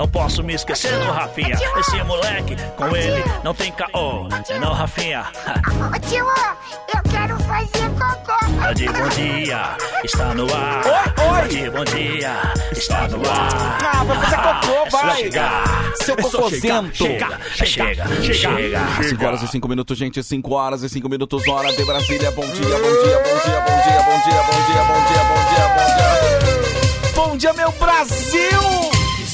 não posso me esquecer do Rafinha. Esse moleque, com ele, não tem caô. É não, Rafinha. Ô tio, eu quero fazer cocô. Bande bom dia, está no ar. Oi, oi. Bande bom dia, está no ar. Ah, vai fazer cocô, É vai. chegar. Seu É cocôzento. Chega, chega, chega, chega. 5 horas e 5 minutos, gente. 5 horas e 5 minutos, hora de Brasília. Bom dia, bom dia, bom dia, bom dia, bom dia, bom dia, bom dia, bom dia, bom dia. Bom dia, meu Brasil!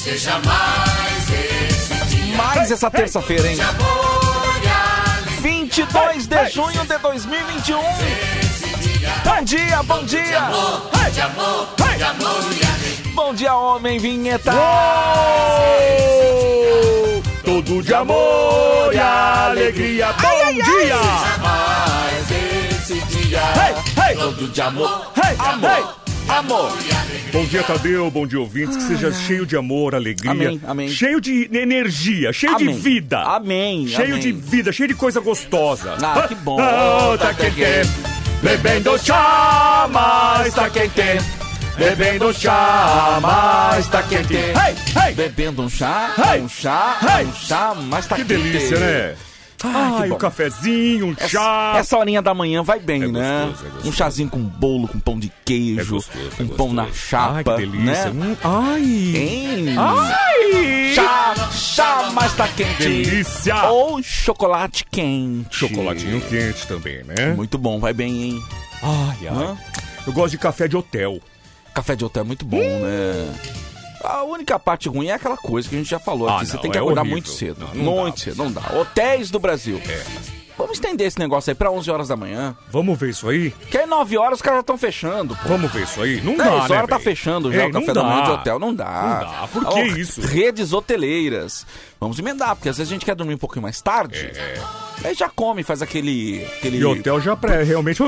Seja mais esse dia. Mais essa terça-feira, hein? de amor e alegria. 22 de junho de 2021. Bom dia, bom dia! Bom dia, homem vinheta! Todo de amor e alegria. Bom dia! Mais esse dia. Todo de amor, amor, amor. Bom dia, Tadeu. Bom dia, ouvintes. Que seja cheio de amor, alegria. Amém, amém. Cheio de energia, cheio de Amém. vida. Amém, Cheio amém. de vida, cheio de coisa gostosa. Ah, que bom. Ah, tá quente. Bebendo chá, mas tá quente. Bebendo chá, mas tá quente. Hey, hey. Bebendo um chá, Hey! um chá, Hey! um chá, mas tá Que quente. delícia, né? Ai, Ai, um cafezinho, um Essa, chá. essa horinha da manhã vai bem, É né? gostoso, é gostoso. Um chazinho com bolo, com pão de queijo, É gostoso, é um pão na chapa, Ai, que delícia. né? Hum, ai. Hein? Ai. Chá, chá, mas tá quente. Delícia. Ou chocolate quente. Chocolatinho quente também, né? Muito bom, vai bem, hein? Ai, ai. Hã? Eu gosto de café de hotel. Café de hotel é muito bom, né? A única parte ruim é aquela coisa que a gente já falou Ah, aqui. Você tem que é acordar horrível. muito cedo. Não, não muito dá. cedo, não dá. Hotéis do Brasil. É. Vamos estender esse negócio aí pra 11 horas da manhã. Vamos ver isso aí? Que aí 9 horas os caras já estão fechando, pô. Vamos ver isso aí? Não 10 dá, horas né, tá fechando já Ei, o café da manhã dá. de hotel. Não dá. Não dá. Por que isso? Redes hoteleiras. Vamos emendar, porque às vezes a gente quer dormir um pouquinho mais tarde. É. Aí já come, faz aquele. aquele... E hotel já pré, realmente.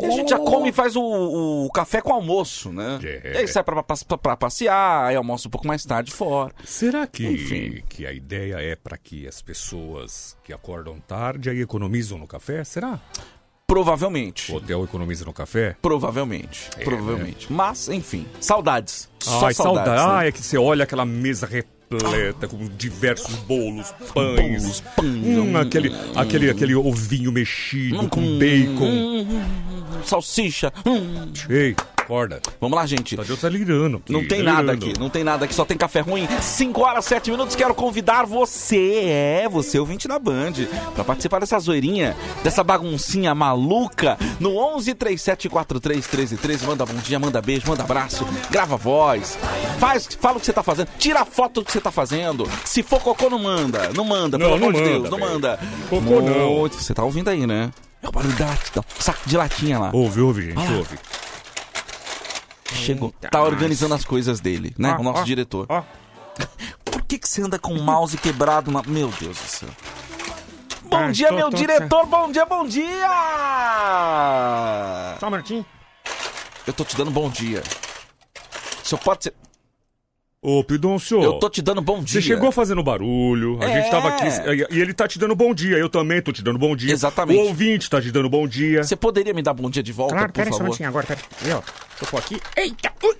E a gente já come e faz o, o café com almoço, né? É. E aí sai pra, pra, pra passear, aí almoça um pouco mais tarde fora. Será que, Enfim. que a ideia é para que as pessoas que acordam tarde aí economizam no café? Será? Provavelmente. O hotel economiza no café? Provavelmente. provavelmente. Mas, enfim, saudades. Só Ai, saudades. saudade. né? Ai, é que você olha aquela mesa com diversos bolos, pães. Bolos, pães, Hum, hum, aquele, aquele, aquele ovinho mexido com bacon. Hum, salsicha. Hum. Ei, acorda. Vamos lá, gente. Tadeu tá aqui, Não tem tá nada aqui, não tem nada aqui, só tem café ruim. 5 horas, 7 minutos. Quero convidar você, é, você ouvinte da Band, pra participar dessa zoeirinha, dessa baguncinha maluca no 11 3743 1313. Manda bom dia, manda beijo, manda abraço, grava voz, faz, fala o que você tá fazendo, tira a foto do que você tá fazendo. Se for cocô, não manda, não manda, pelo Não, não amor de manda, Deus, não manda. Cocô não. Você tá ouvindo aí, né? É o barulho da, da saco de latinha lá. Ouve, ouve, gente, Ah. ouve. Chegou, tá organizando as coisas dele, né? Ah, o nosso ah, diretor. ah. Por que, que você anda com o mouse quebrado na. Meu Deus do céu. Bom dia, tô- meu tô- diretor! Bom dia, bom dia! Só um minutinho. Eu tô te dando bom dia. Senhor pode ser. Ô, Pidoncio. Eu tô te dando bom dia. Você chegou fazendo barulho, a É. gente tava aqui e ele tá te dando bom dia, eu também tô te dando bom dia. Exatamente. O ouvinte tá te dando bom dia. Você poderia me dar bom dia de volta, Claro, por pera só um favor? minutinho agora, pera. Ó. Tô aqui. Eita! Ui!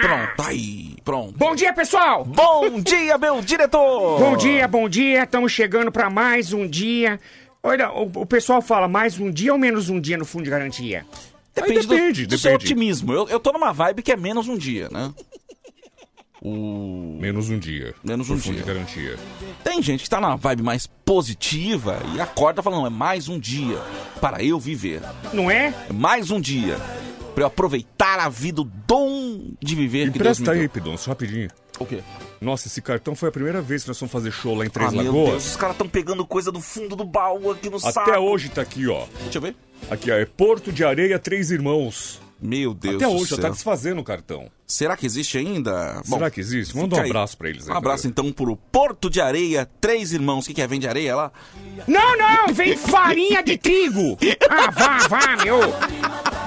Pronto, aí, pronto. Bom dia, pessoal! Bom dia, meu diretor! Bom dia, bom dia. Estamos chegando pra mais um dia. Olha, o, o pessoal fala mais um dia ou menos um dia no fundo de garantia? Depende, Aí depende, do, do seu depende. otimismo. Eu, eu tô numa vibe que é menos um dia, né? O... Menos um dia. Menos um fundo dia. de garantia. Tem gente que tá numa vibe mais positiva e acorda falando, é mais um dia para eu viver. Não é? É mais um dia para eu aproveitar a vida, o dom de viver que Deus me aí, deu. Pidoncio, rapidinho. O quê? Nossa, esse cartão foi a primeira vez que nós fomos fazer show lá em Três ah, meu Lagoas. Deus, os caras estão pegando coisa do fundo do baú aqui no saco. Até hoje tá aqui, ó. Deixa eu ver. Aqui, ó, é Porto de Areia Três Irmãos. Meu Deus Até do hoje, já tá desfazendo o cartão. Será que existe ainda? Será que existe? Manda um aí. abraço pra eles aí. Um abraço então pro Porto de Areia, Três Irmãos. O que, que é? Vende areia lá? Não, não! Vem farinha de trigo! Ah, vá, vá, meu!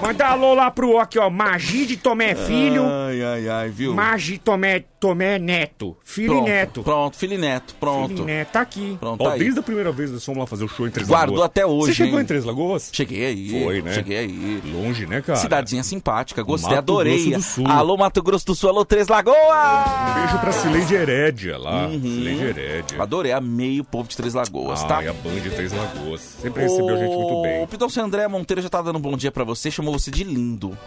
Manda alô lá pro, aqui, ó, Magi de Tomé Filho. Ai, ai, ai, viu? Magi Tomé Tomé Neto. Filho Pronto, e neto. Pronto, filho e neto. Pronto. Filho e neto, tá aqui. Pronto, Ó, tá aí. desde a primeira vez nós fomos lá fazer o show em Três Guardou Lagoas. até hoje, Você chegou hein? em Três Lagoas? Cheguei aí. Foi, né? Cheguei aí. Longe, né, cara? Cidadezinha simpática, gostei, Mato adorei. Alô, Mato Grosso do Sul, alô, Três Lagoas! Um beijo pra Cileide Herédia lá. Uhum. Cileide Herédia. Adorei, amei o povo de Três Lagoas, Ah, tá? e a Band de Três Lagoas. Sempre recebeu a gente muito bem. O Pidoncio André Monteiro já tá dando um bom dia pra você, chamou você de lindo.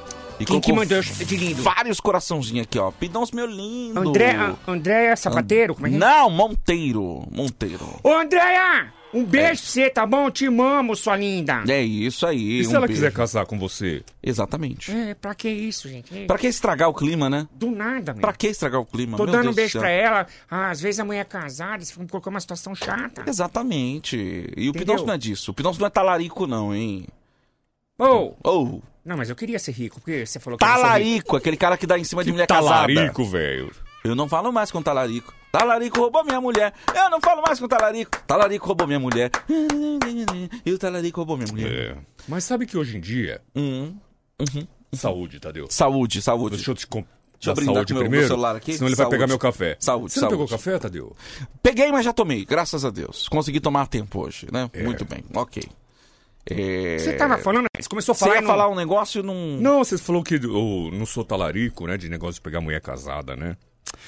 E Quem que mandou de lindo? Vários coraçãozinhos aqui, ó. Pidoncio, meu lindo. André, André sapateiro? Como é que é? Não, Monteiro. Monteiro. Ô, Andréia! Um beijo pra você, tá bom? Te amo, sua linda. É isso aí. E se um ela beijo. quiser casar com você? Exatamente. É, pra que isso, gente? É, Pra que estragar o clima, né? Do nada, meu. Pra que estragar o clima? Tô Meu dando Deus um beijo pra ela. Ah, às vezes a mulher é casada e você colocando uma situação chata. Exatamente. E o Entendeu? Pidoncio não é disso. O Pidoncio não é talarico, não, hein? Ô, Ou, não, mas eu queria ser rico, porque você falou que talarico, aquele cara que dá em cima de mulher casada. Talarico, velho. Eu não falo mais com talarico. Talarico roubou minha mulher. Eu não falo mais com talarico. Talarico roubou minha mulher. E o talarico roubou minha mulher. É. Mas sabe que hoje em dia... Hum. Saúde, Tadeu. Saúde, saúde. Deixa eu te. Deixa eu dar brindar saúde com meu- meu primeiro, celular aqui. senão ele vai Saúde. pegar meu café. Saúde, Você não saúde. pegou café, Tadeu? Peguei, mas já tomei, graças a Deus. Consegui tomar tempo hoje, né? É. Muito bem, ok. É... Você tava falando, você começou a Você falar ia e não- falar um negócio e não... Não, você falou que eu não sou talarico, né? De negócio de pegar mulher casada, né?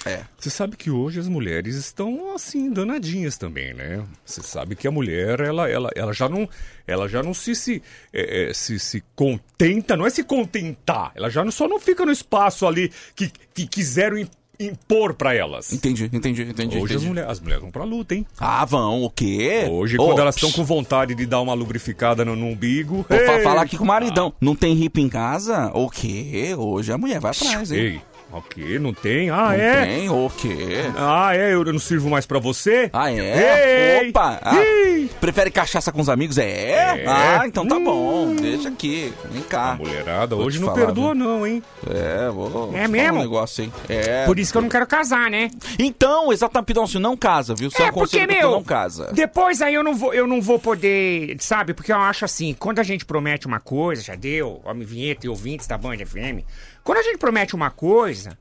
É. Você sabe que hoje as mulheres estão assim danadinhas também, né? Você sabe que a mulher ela, ela, ela já não ela já não se se, é, é, se se contenta, não é se contentar. Ela já não, só não fica no espaço ali que, que quiseram im- impor pra elas. Entendi, entendi, entendi. Hoje as entendi. mulheres, as mulheres vão pra luta, hein? Ah, vão, o quê? Hoje, Ô, quando elas estão com vontade de dar uma lubrificada no, no umbigo. Vou falar aqui com o maridão. Não tem hippie em casa? O quê? Hoje a mulher vai atrás, hein? Ei, ok, não tem? Ah, Não é? tem? O quê? Ah, é? Eu não sirvo mais pra você? Ah, é? Ei! Opa! Ah, prefere cachaça com os amigos? É? É. Ah, então tá Hum. bom. Deixa aqui. Vem A cá. mulherada Vou hoje não falar, perdoa, viu? não, hein? É, vou. É mesmo? Um negócio, hein? É. Por isso que eu não quero casar, né? Então, exatamente, Pidoncio, não casa, viu? Seu É, porque, conselho que tu meu, não casa. depois aí eu não vou, eu não vou poder, sabe? Porque eu acho assim, quando a gente promete uma coisa, já deu, homem vinheta e ouvintes da Band FM, quando a gente promete uma coisa,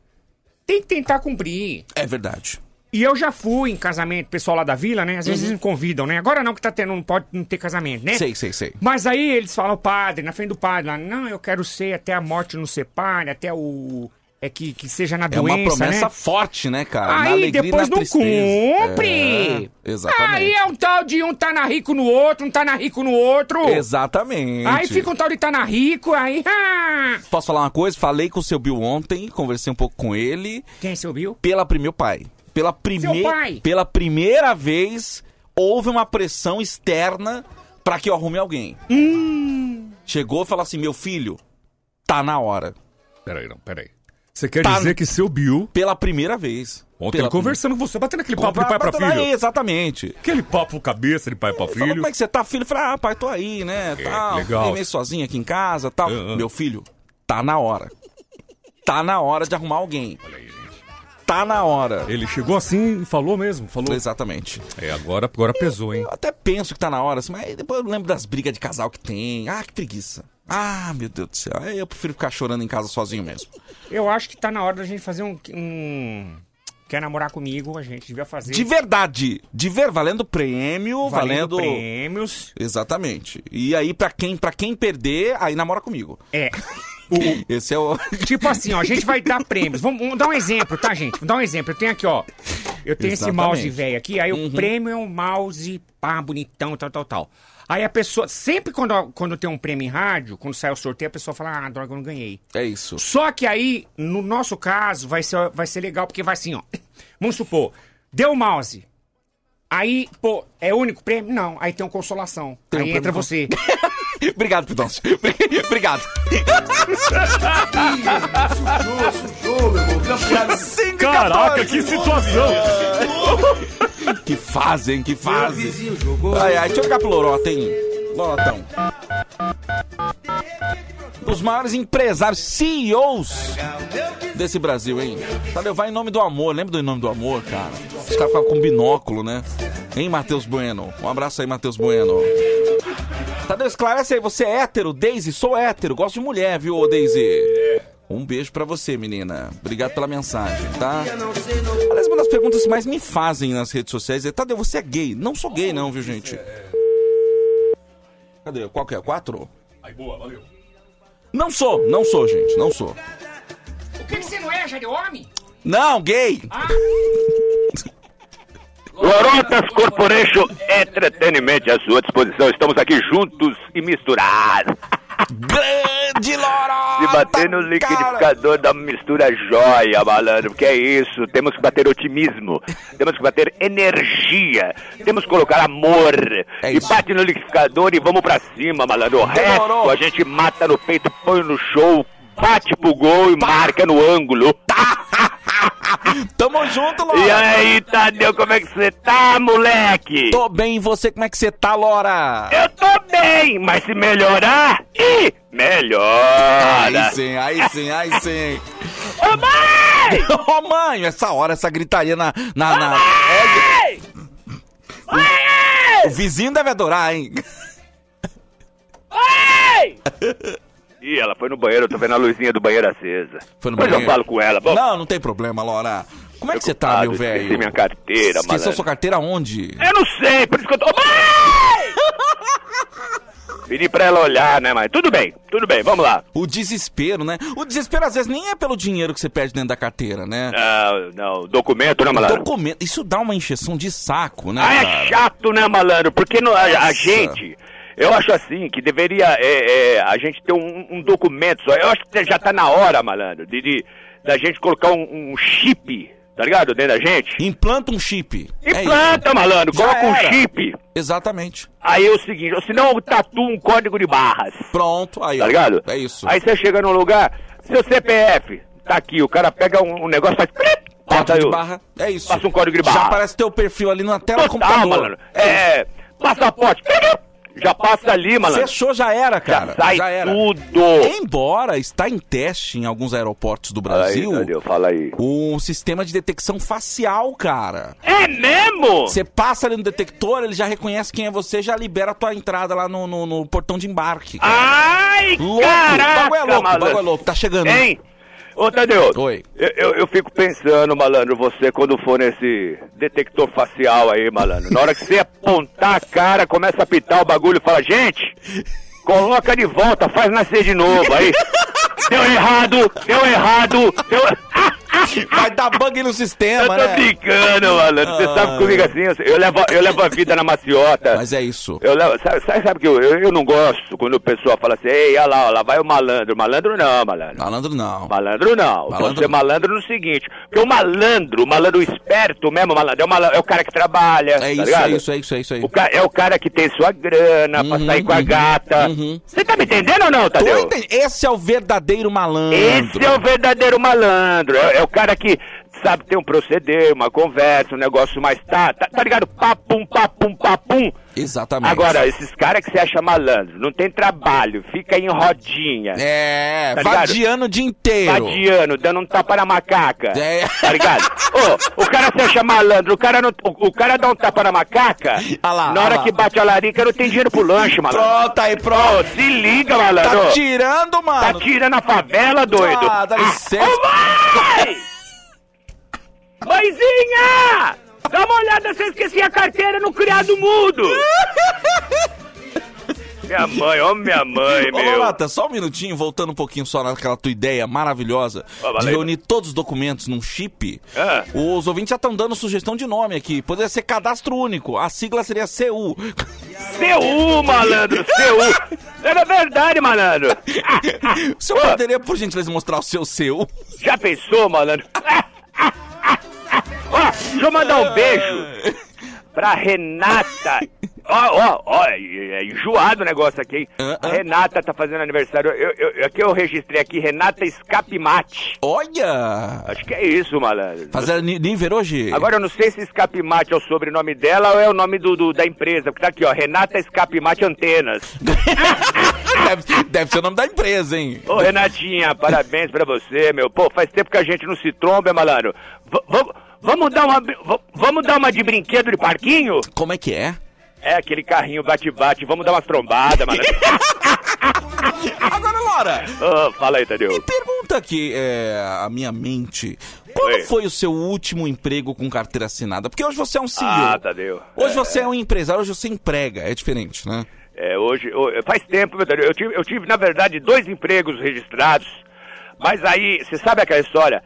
tem que tentar cumprir. É verdade. E eu já fui em casamento, pessoal lá da vila, né? Às vezes eles me convidam, né? Agora não que tá tendo, não pode não ter casamento, né? Uhum. Sei, sei, sei. Mas aí eles falam, padre, na frente do padre, lá, não, eu quero ser até a morte nos separe, até o. É que, que seja na É doença. uma promessa né? forte, né, cara? na Aí alegria depois na não tristeza. cumpre! É, exatamente. Aí é um tal de um tá na rico no outro, um tá na rico no outro. Exatamente. Aí fica um tal de tá na rico, aí. Ah! Posso falar uma coisa? Falei com o seu Bill ontem, conversei um pouco com ele. Quem é seu Bill? Pela primeiro pai. Pela primeira. pai? Pela primeira vez houve uma pressão externa pra que eu arrume alguém. Hum. Chegou e falou assim: meu filho, tá na hora. Peraí, não, peraí. Você quer Tá- dizer que seu Bill, Pela primeira vez. ontem Pela conversando com você, batendo aquele papo de pai pra Aí, filho. exatamente. Aquele papo cabeça de pai pra filho. como é que você tá, filho? Eu falei, ah, pai, tô aí, né? Tal. legal. Fiquei meio sozinho aqui em casa tal. Meu filho, tá na hora. Tá na hora de arrumar alguém. Olha aí, gente. Tá na hora. Ele chegou assim e falou mesmo, falou. Exatamente. É, agora, agora pesou, hein? Eu até penso que tá na hora, assim, mas depois eu lembro das brigas de casal que tem. Ah, que preguiça. Ah, meu Deus do céu. Eu prefiro ficar chorando em casa sozinho mesmo. Eu acho que tá na hora da gente fazer um. um... Quer namorar comigo? A gente devia fazer. De verdade. De ver, valendo prêmio, valendo. valendo prêmios. Exatamente. E aí, pra quem, pra quem perder, aí namora comigo. É. Esse é o. Tipo assim, ó, a gente vai dar prêmios. Vamos, vamos dar um exemplo, tá, gente? Vamos dar um exemplo. Eu tenho aqui, ó. Eu tenho esse Exatamente. mouse velho aqui, aí o prêmio é um mouse, pá, bonitão, tal, tal, tal. Aí a pessoa, sempre quando, quando tem um prêmio em rádio, quando sai o sorteio, a pessoa fala, ah, droga, eu não ganhei. É isso. Só que aí, no nosso caso, vai ser, vai ser legal, porque vai assim, ó. Vamos supor, deu o mouse. Aí, pô, é o único prêmio? Não, aí tem um consolação. Tem um aí prêmio entra você. Obrigado, Pidoncio. Obrigado. Caraca, 14. que situação! Que fazem, que fazem. Ai, ai, deixa eu ligar pro Lorota, hein? Lorotão. Dos maiores empresários, CEOs desse Brasil, hein? Tadeu, vai em nome do amor. Lembra do Em Nome do Amor, cara? Os caras ficavam com binóculo, né? Hein, Matheus Bueno? Um abraço aí, Matheus Bueno. Tadeu, esclarece aí, você é hétero, Daisy? Sou hétero, gosto de mulher, viu, Daisy? Um beijo pra você, menina. Obrigado pela mensagem, tá? Aliás, uma das perguntas que mais me fazem nas redes sociais é: Tadeu, você é gay? Não sou gay, não, viu, gente? Cadê? Qual que é? Quatro? Aí, boa, valeu. Não sou, não sou, gente, não sou. O que, que você não é, já de homem? Não, gay! Ah, Lorotas Corporation Entretenimento à sua disposição. Estamos aqui juntos e misturados. Grande Lorota! Bater no liquidificador uma mistura joia, malandro. Porque é isso. Temos que bater otimismo. Temos que bater energia. Temos que colocar amor. É e bate no liquidificador e vamos pra cima, malandro. O resto a gente mata no peito, põe no show, bate pro gol e marca no ângulo. Tamo junto, Lora! E aí, Tadeu, como é que você tá, moleque? Tô bem, e você, como é que você tá, Lora? Eu tô bem, mas se melhorar, ih, melhora. Aí sim, aí sim, aí sim. Ô mãe! Ô, mãe, essa hora, essa gritaria na... na, na... Mãe! O vizinho deve adorar, hein? Mãe! Ih, ela foi no banheiro, eu tô vendo a luzinha do banheiro acesa. Foi no Depois banheiro? eu falo com ela. Bom, Não, não tem problema, Lora. Como é que você tá, meu velho? Esqueci minha carteira, Esqueceu malandro. sua carteira onde? Eu não sei, por isso que eu tô... Pedi pra ela olhar, né, mas tudo bem, tudo bem, vamos lá. O desespero, né? O desespero às vezes nem é pelo dinheiro que você perde dentro da carteira, né? Não, não, documento, né, malandro? Documento, isso dá uma encheção de saco, né? Ah, é chato, né, malandro? Porque no- a, a gente, eu acho assim, que deveria é, é, a gente ter um, um documento só. Eu acho que já tá na hora, malandro, de, de- da gente colocar um, um chip, tá ligado? Dentro da gente. Implanta um chip. É. Implanta, malandro, Já coloca um era. chip. Exatamente. Aí é o seguinte, ou senão eu tatuo um código de barras, Pronto, aí, tá ó. ligado? É isso. Aí você chega num lugar, seu CPF, tá aqui, o cara pega um, um negócio, faz... Passa, Código de barra, é isso. Passa um código de Já barra. aparece teu perfil ali na tela do Total, computador. malandro. É, passaporte, já passa ali, malandro. Fechou, já era, cara. Já sai era. tudo. Embora está em teste em alguns aeroportos do Fala aí, Brasil Tadeu, fala aí. o sistema de detecção facial, cara. É mesmo? Você passa ali no detector, ele já reconhece quem é você, já libera a tua entrada lá no, no- no portão de embarque. Ai, louco! caraca, o bagulho é louco, o bagulho é louco. Tá chegando. Hein? Ô, Tadeu. Oi. Eu, eu, eu fico pensando, malandro, você quando for nesse detector facial aí, malandro. Na hora que você apontar a cara, começa a apitar o bagulho e fala, gente, coloca de volta, faz nascer de novo. Aí, deu errado, deu errado, deu... Vai dar bug no Eu sistema, tô né? brincando, malandro. Você Ah. sabe comigo assim, eu, eu levo, eu levo a vida na maciota. Mas é isso. Eu levo, sabe, sabe, sabe que eu, eu, eu não gosto quando o pessoal fala assim, ei, olha lá, olha lá, vai o malandro. Malandro não, malandro. Malandro não. Malandro não. Malandro Você não. malandro no seguinte, porque o malandro, o malandro esperto mesmo, malandro, é o, malandro, é o cara que trabalha, É tá isso, ligado? é isso, é isso, é isso aí. É o cara que tem sua grana pra Uhum, sair com a uhum, gata. uhum. Você tá me entendendo ou não, Tadeu? Esse é o verdadeiro malandro. Esse é o verdadeiro malandro. É, é o cara que sabe ter um proceder, uma conversa, um negócio mais tá, tá, tá ligado? Papum, papum, papum. Exatamente. Agora, esses caras que você acha malandro, não tem trabalho, fica em rodinha. É, Tá vadiando o dia inteiro. Vadiano, dando um tapa na macaca. É. Tá ligado? Ô, o cara se acha malandro, o cara, não, o, o cara dá um tapa na macaca, Ah lá, na ah hora lá. que bate a larica não tem dinheiro pro lanche, malandro. Pronto, aí, Ô, pronto. se liga, malandro. Tá tirando, Tá mano. tirando a favela, doido. Ah, dá licença. Ô, mãe! Mãezinha! Dá uma olhada se eu esqueci a carteira no criado mudo. minha mãe, ó minha mãe, Ô, meu. Lorata, só um minutinho, voltando um pouquinho só naquela tua ideia maravilhosa de reunir todos os documentos num chip. Ah. Os ouvintes já estão dando sugestão de nome aqui. Poderia ser cadastro único. A sigla seria CU. CU, malandro, CU. Era verdade, malandro. O senhor poderia, por gentileza, mostrar o seu CU? Já pensou, malandro? Deixa eu mandar um beijo pra Renata. Ó, ó, ó, é é enjoado o negócio aqui, hein? A ah. Renata tá fazendo aniversário. Eu, eu, aqui eu registrei aqui, Renata Escapimate. Olha! Acho que é isso, malandro. Fazer ni- nível hoje? Agora eu não sei se Escapimate é o sobrenome dela ou é o nome do, do- da empresa. Porque tá aqui, ó, Renata Escapimate Antenas. deve, deve ser o nome da empresa, hein? Ô, Renatinha, parabéns pra você, meu. Pô, faz tempo que a gente não se tromba, malandro. V- vamos- dar uma vamos dar uma de brinquedo de parquinho? Como é que é? É, aquele carrinho bate-bate, vamos dar umas trombadas, malandro. Agora, Lora, Ô, fala aí, Tadeu. pergunta muda aqui é, a minha mente. Quando Oi. foi o seu último emprego com carteira assinada? Porque hoje você é um CEO. Ah, Tadeu. Hoje É, você é um empresário, hoje você emprega. É diferente, né? É, hoje, ho- faz tempo, meu Tadeu. Eu tive, eu tive, na verdade, dois empregos registrados, mas aí, você sabe aquela história?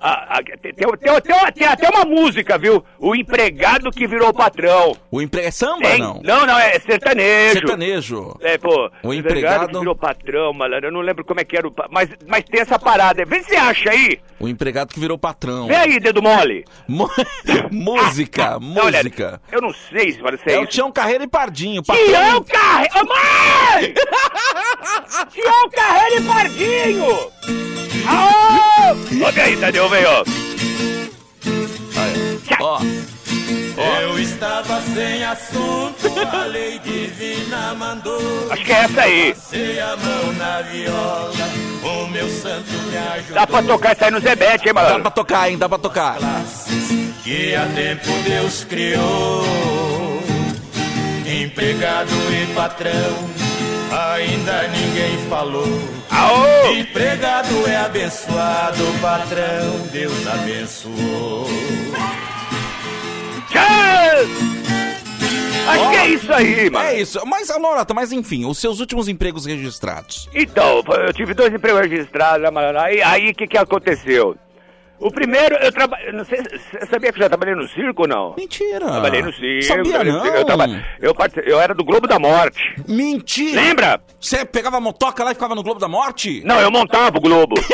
A- a- tem, tem, tem, tem- tem até uma música, viu? O empregado que virou patrão. O emprego é samba, Tem- não? não, não, é sertanejo. Sertanejo. É, pô, O empregado- que virou patrão, malandro. Eu não lembro como é que era o. Mas, mas tem essa parada. Vê se você acha aí. O empregado que virou patrão. Vê aí, dedo mole. Mu- música, olha, música. eu não sei se vai ser É o. Tião Carreira e Pardinho. Tião Patrão. Carreiro. Ô, mãe! Tião Carreiro e Pardinho! Aô! Olha aí, Tadeu, vem, ó. Ó, Eu estava sem assunto, a lei divina mandou. Acho que é essa aí. Passei a mão na viola, o meu santo me ajudou. Dá pra tocar isso aí no Zebete, hein, dá malandro? pra tocar, hein? Dá pra tocar. que há tempo Deus criou. Empregado e patrão, ainda ninguém falou. Aô! Empregado é abençoado, patrão, Deus abençoou. Tchau! Acho que é isso aí, mano. É isso. Mas, Norata, mas enfim, os seus últimos empregos registrados. Então, eu tive dois empregos registrados, né, mano? Aí, aí, o que que aconteceu? O primeiro, eu trabalhei, não sei, você sabia que eu já trabalhei no circo ou não? Mentira. Trabalhei no circo. Sabia não. Eu, traba- eu, partici- eu era do Globo da Morte. Mentira. Lembra? Você pegava a motoca lá e ficava no Globo da Morte? Não, eu montava o Globo.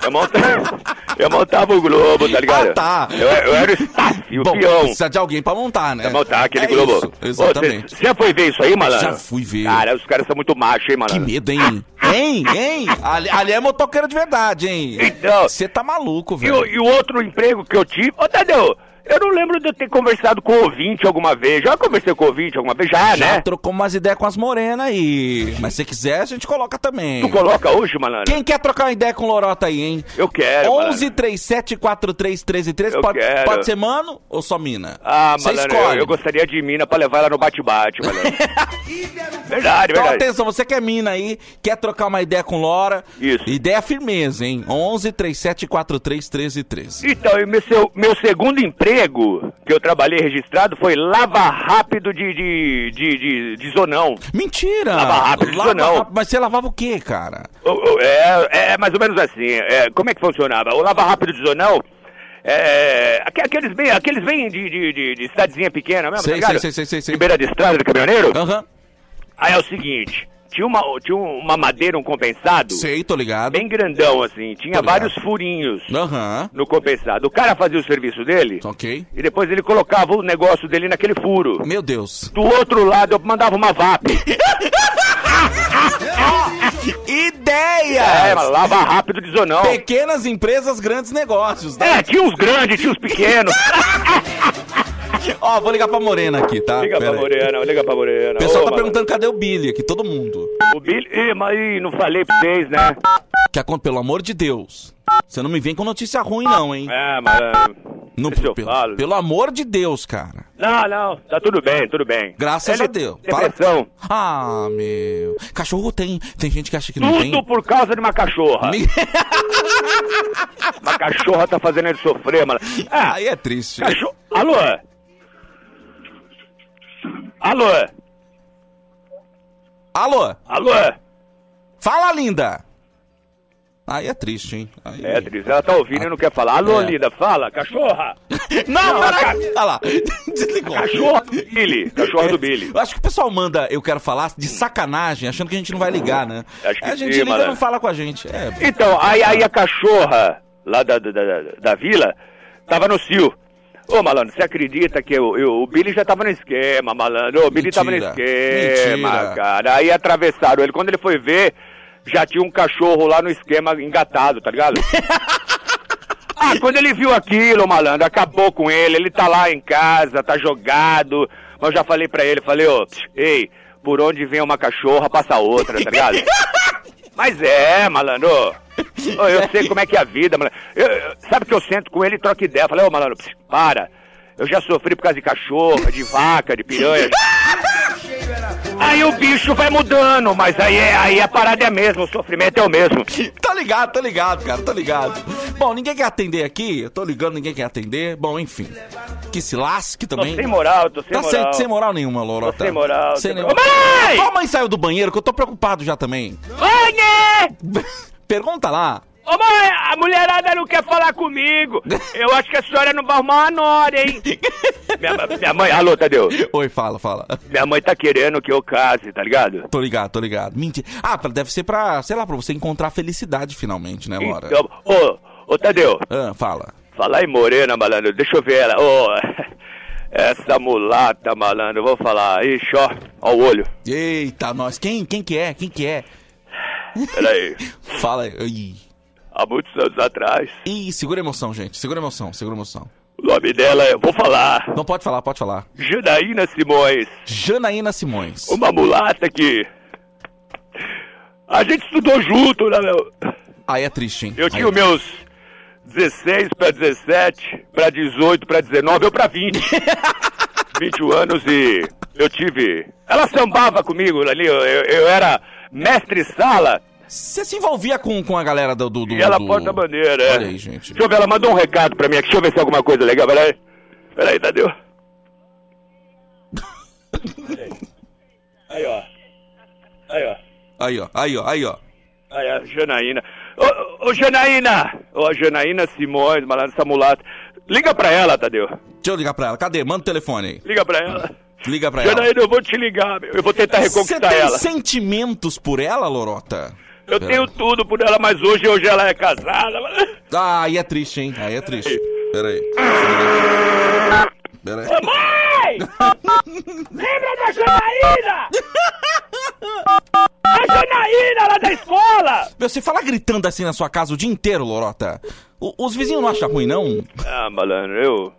Eu montava, eu montava o Globo, tá ligado? Ah, tá. Eu, eu era o staff, o Bom, peão. precisa de alguém pra montar, né? Pra montar aquele É Globo. isso, exatamente. Você já foi ver isso aí, malandro? Já fui ver. Cara, os caras são muito machos, hein, Que malandro? medo, hein? Hein? Hein? Ali, ali é motoqueiro de verdade, hein? Então- Você tá maluco, E velho. o, e o outro emprego que eu tive... Ô, Tadeu, eu não lembro de eu ter conversado com o ouvinte alguma vez. Já conversei com o ouvinte alguma vez? Já, Já né? trocou umas ideias com as morenas aí. Mas se quiser, a gente coloca também. Tu coloca hoje, malandro? Quem quer trocar uma ideia com o Lorota aí, hein? Eu quero, 11 37 43 13 13. Eu Pode, quero. pode ser mano ou só mina? Ah, Você malandro, eu, escolhe. eu gostaria de mina pra levar ela no bate-bate, malandro. verdade, Então, verdade. atenção, você que é mina aí, quer trocar uma ideia com Lora? Isso. Ideia firmeza, hein? 11 37 43 13 13. Então, e meu, meu segundo emprego que eu trabalhei registrado foi lava rápido de, de, de, de, de zonão. Mentira! Lava rápido, Lava não. rápido. Mas você lavava o quê, cara? O- É, é mais ou menos assim. é, como é que funcionava? O lava rápido de zonão. É, aque- aqueles bem, aqueles bem de, de, de, de cidadezinha pequena mesmo, Sei, tá sei, sei, sei, sei. De beira de estrada de caminhoneiro. Aham. Aí é o seguinte, tinha uma, tinha uma madeira, um compensado, Sei, tô ligado. bem grandão assim, tinha vários furinhos Aham. no compensado. O cara fazia o serviço dele Ok. e depois ele colocava o negócio dele naquele furo. Meu Deus. Do outro lado eu mandava uma VAP. Ideia! É, lava rápido de zonão. Pequenas empresas, grandes negócios. Né? É, tinha uns grandes, tinha uns pequenos. Ó, vou ligar pra Morena aqui, tá? Liga Pera pra aí. Morena, liga pra Morena. O pessoal Ô, tá mano, perguntando cadê o Billy aqui, todo mundo. O Billy... Ih, mas ih, não falei pra vocês, né? Que acon- pelo amor de Deus. Você não me vem com notícia ruim, não, hein? É, mas... No- Deixa eu pelo, falo. pelo amor de Deus, cara. Não, não, tá tudo bem, tudo bem. Graças Ele- a Deus. Fala- Depressão. Ah, meu. Cachorro tem. Tem gente que acha que não Tudo tem. por causa de uma cachorra. Me- Uma cachorra tá fazendo ele sofrer, mano. Ah, Aí é triste. cachorro... Alô? Alô? Alô? Alô? Fala, linda! Aí é triste, hein? Aí... É, Tris, ela tá ouvindo e não quer falar. Alô, É. linda, fala, cachorra! Não, Não, peraí! Olha lá. Desligou. Cachorra do Billy, cachorra do Billy. Eu acho que o pessoal manda eu quero falar de sacanagem, achando que a gente não vai ligar, né? Acho que a gente sim, liga e não fala com a gente. É. Então, aí, aí a cachorra lá da, da, da, da vila tava no cio. Ô, malandro, você acredita que eu, eu- o Billy já tava no esquema, malandro? O Billy tava no Mentira. esquema, Mentira. cara. Aí atravessaram ele. Quando ele foi ver, já tinha um cachorro lá no esquema engatado, tá ligado? ah, quando ele viu aquilo, malandro, acabou com ele. Ele tá lá em casa, tá jogado. Mas eu já falei pra ele, falei, ô, ei, por onde vem uma cachorra, passa outra, tá ligado? Mas é, malandro. Eu sei como é que é a vida, malandro. Eu- eu- sabe que eu sento com ele e troco ideia. Falei, ô, malandro, para. Eu já sofri por causa de cachorro, de vaca, de piranha. Aí o bicho vai mudando, mas aí, é, aí a parada é a mesma, o sofrimento é o mesmo. Tá ligado, tá ligado, cara, tá ligado. Bom, ninguém quer atender aqui, eu tô ligando, ninguém quer atender. Bom, enfim. Que se lasque Tô também. sem moral, tô sem Tá moral. sem, sem moral nenhuma, Lorota. Tô sem moral, Sem sem nenhuma. moral. Mãe! Tua mãe saiu do banheiro, que eu tô preocupado já também. Mãe! Pergunta lá. Ô mãe, a mulherada não quer falar comigo. Eu acho que a senhora não vai arrumar uma nora, hein? minha, minha mãe, alô, Tadeu. Oi, fala, fala. Minha mãe tá querendo que eu case, tá ligado? Tô ligado, tô ligado. Mentira. Ah, deve ser pra, sei lá, pra você encontrar felicidade finalmente, né, Lora? Então, ô, ô Tadeu, Ah, fala. falar em morena, malandro, deixa eu ver ela. Ô, essa mulata, malandro, eu vou falar. Ixi, ó, ó o olho. Eita, nós. Quem? Quem que é? Quem que é? Peraí. Fala. Ih, Há muitos anos atrás, Ih, segura a emoção, gente. Segura a emoção, segura a emoção. o nome dela é, vou falar, Não pode falar, pode falar. Janaína Simões. Janaína Simões. Uma mulata que. A gente estudou junto, né, meu? Aí é triste, hein? Eu Aí tinha é os meus 16 pra 17, pra 18, pra 19, eu pra 20. 21 anos e eu tive. Ela sambava comigo ali, eu, eu- eu era mestre-sala Você se envolvia com, com a galera do. do, do e ela do- porta-bandeira, é. Olha aí, gente. Deixa eu ver, ela mandou um recado pra mim aqui, deixa eu ver se é alguma coisa legal, peraí. Peraí, Tadeu. Aí, ó. Aí, ó. Aí, ó, aí, ó, aí, ó. Aí, a Janaína. Ô, ô, Janaína! Ô, Janaína Simões, malandro, essa mulata. Liga pra ela, Tadeu. Deixa eu ligar pra ela. Cadê? Manda o telefone aí. Liga pra ela. Liga pra ela. Janaína, eu vou te ligar, meu. Eu vou tentar Você reconquistar tem ela. sentimentos por ela, Lorota? Eu tenho tudo por ela, mas hoje, hoje ela é casada. Ah, aí é triste, hein? Aí é triste. Pera aí. Pera aí. Mãe! Lembra da Janaína? A Janaína lá da escola! Meu, você fala gritando assim na sua casa o dia inteiro, Lorota? O- os vizinhos não acham ruim, não? Ah, malandro, eu.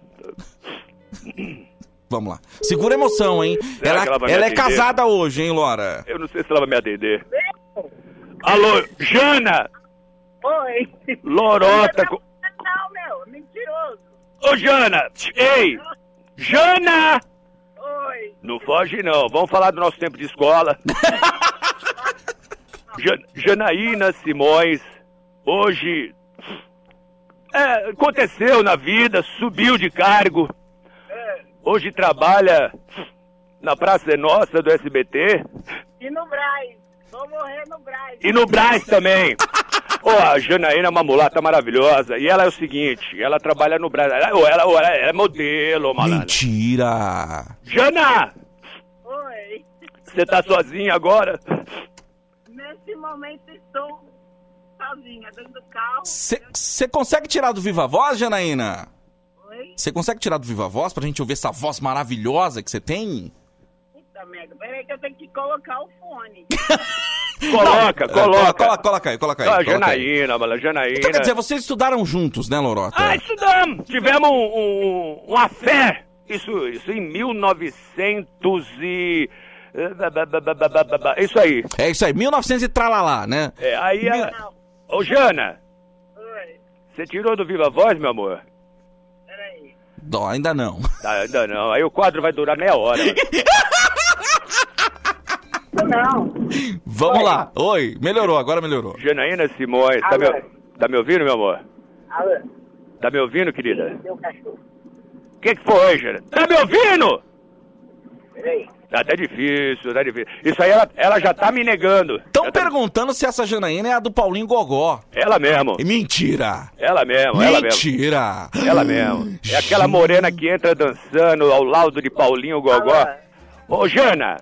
Vamos lá. Segura a emoção, hein? Será Ela, ela ela é casada hoje, hein, Lora? Eu não sei se ela vai me atender. Alô, Jana! Oi. Lorota! co- Não, meu, mentiroso. Ô, Jana! Ei! Jana! Oi. Não foge, não. Vamos falar do nosso tempo de escola. Ja- Janaína Simões, hoje. é, aconteceu na vida, subiu de cargo. Hoje trabalha na Praça é Nossa do SBT E no Braz. Vou morrer no Braz. e no Brás também. Ô, a Janaína é uma mulata maravilhosa. E ela é o seguinte: ela trabalha no Brás. Ela, ela, ela, ela é modelo, malandro. Mentira! Jana! Oi. Você tá sozinha agora? Nesse momento estou sozinha dentro do carro. Você consegue tirar do Viva Voz, Janaína? Oi. Você consegue tirar do Viva Voz pra gente ouvir essa voz maravilhosa que você tem? Puta merda. Peraí que eu tenho que colocar o fone. Coloca, É, coloca. Coloca, coloca aí, coloca aí. Ah, coloca aí. Janaína, mano, Janaína. Então quer dizer, vocês estudaram juntos, né, Lorota? Ah, estudamos. Tivemos um, um, uma fé. Isso, isso em 1900 e... Isso aí. É isso aí, 1900 e tralalá, né? É, aí a... Não. Ô, Jana, Oi. você tirou do Viva Voz, meu amor? Peraí. Não, ainda não. Tá, ainda não. Aí o quadro vai durar meia hora. Não. Vamos lá. Oi, melhorou, agora melhorou. Janaína Simões, tá me, tá me ouvindo, meu amor? Alô. Tá me ouvindo, querida? Seu cachorro. O que, que foi, Jana? Tá me ouvindo? Peraí. Tá até difícil, tá difícil. Isso aí ela, ela já tá me negando. Estão tá- perguntando se essa Janaína é a do Paulinho Gogó. Ela mesmo. Mentira! Ela mesmo, ela mesmo. Mentira! Ela mesmo. É aquela morena que entra dançando ao lado de Paulinho Gogó. Alô. Ô, Jana!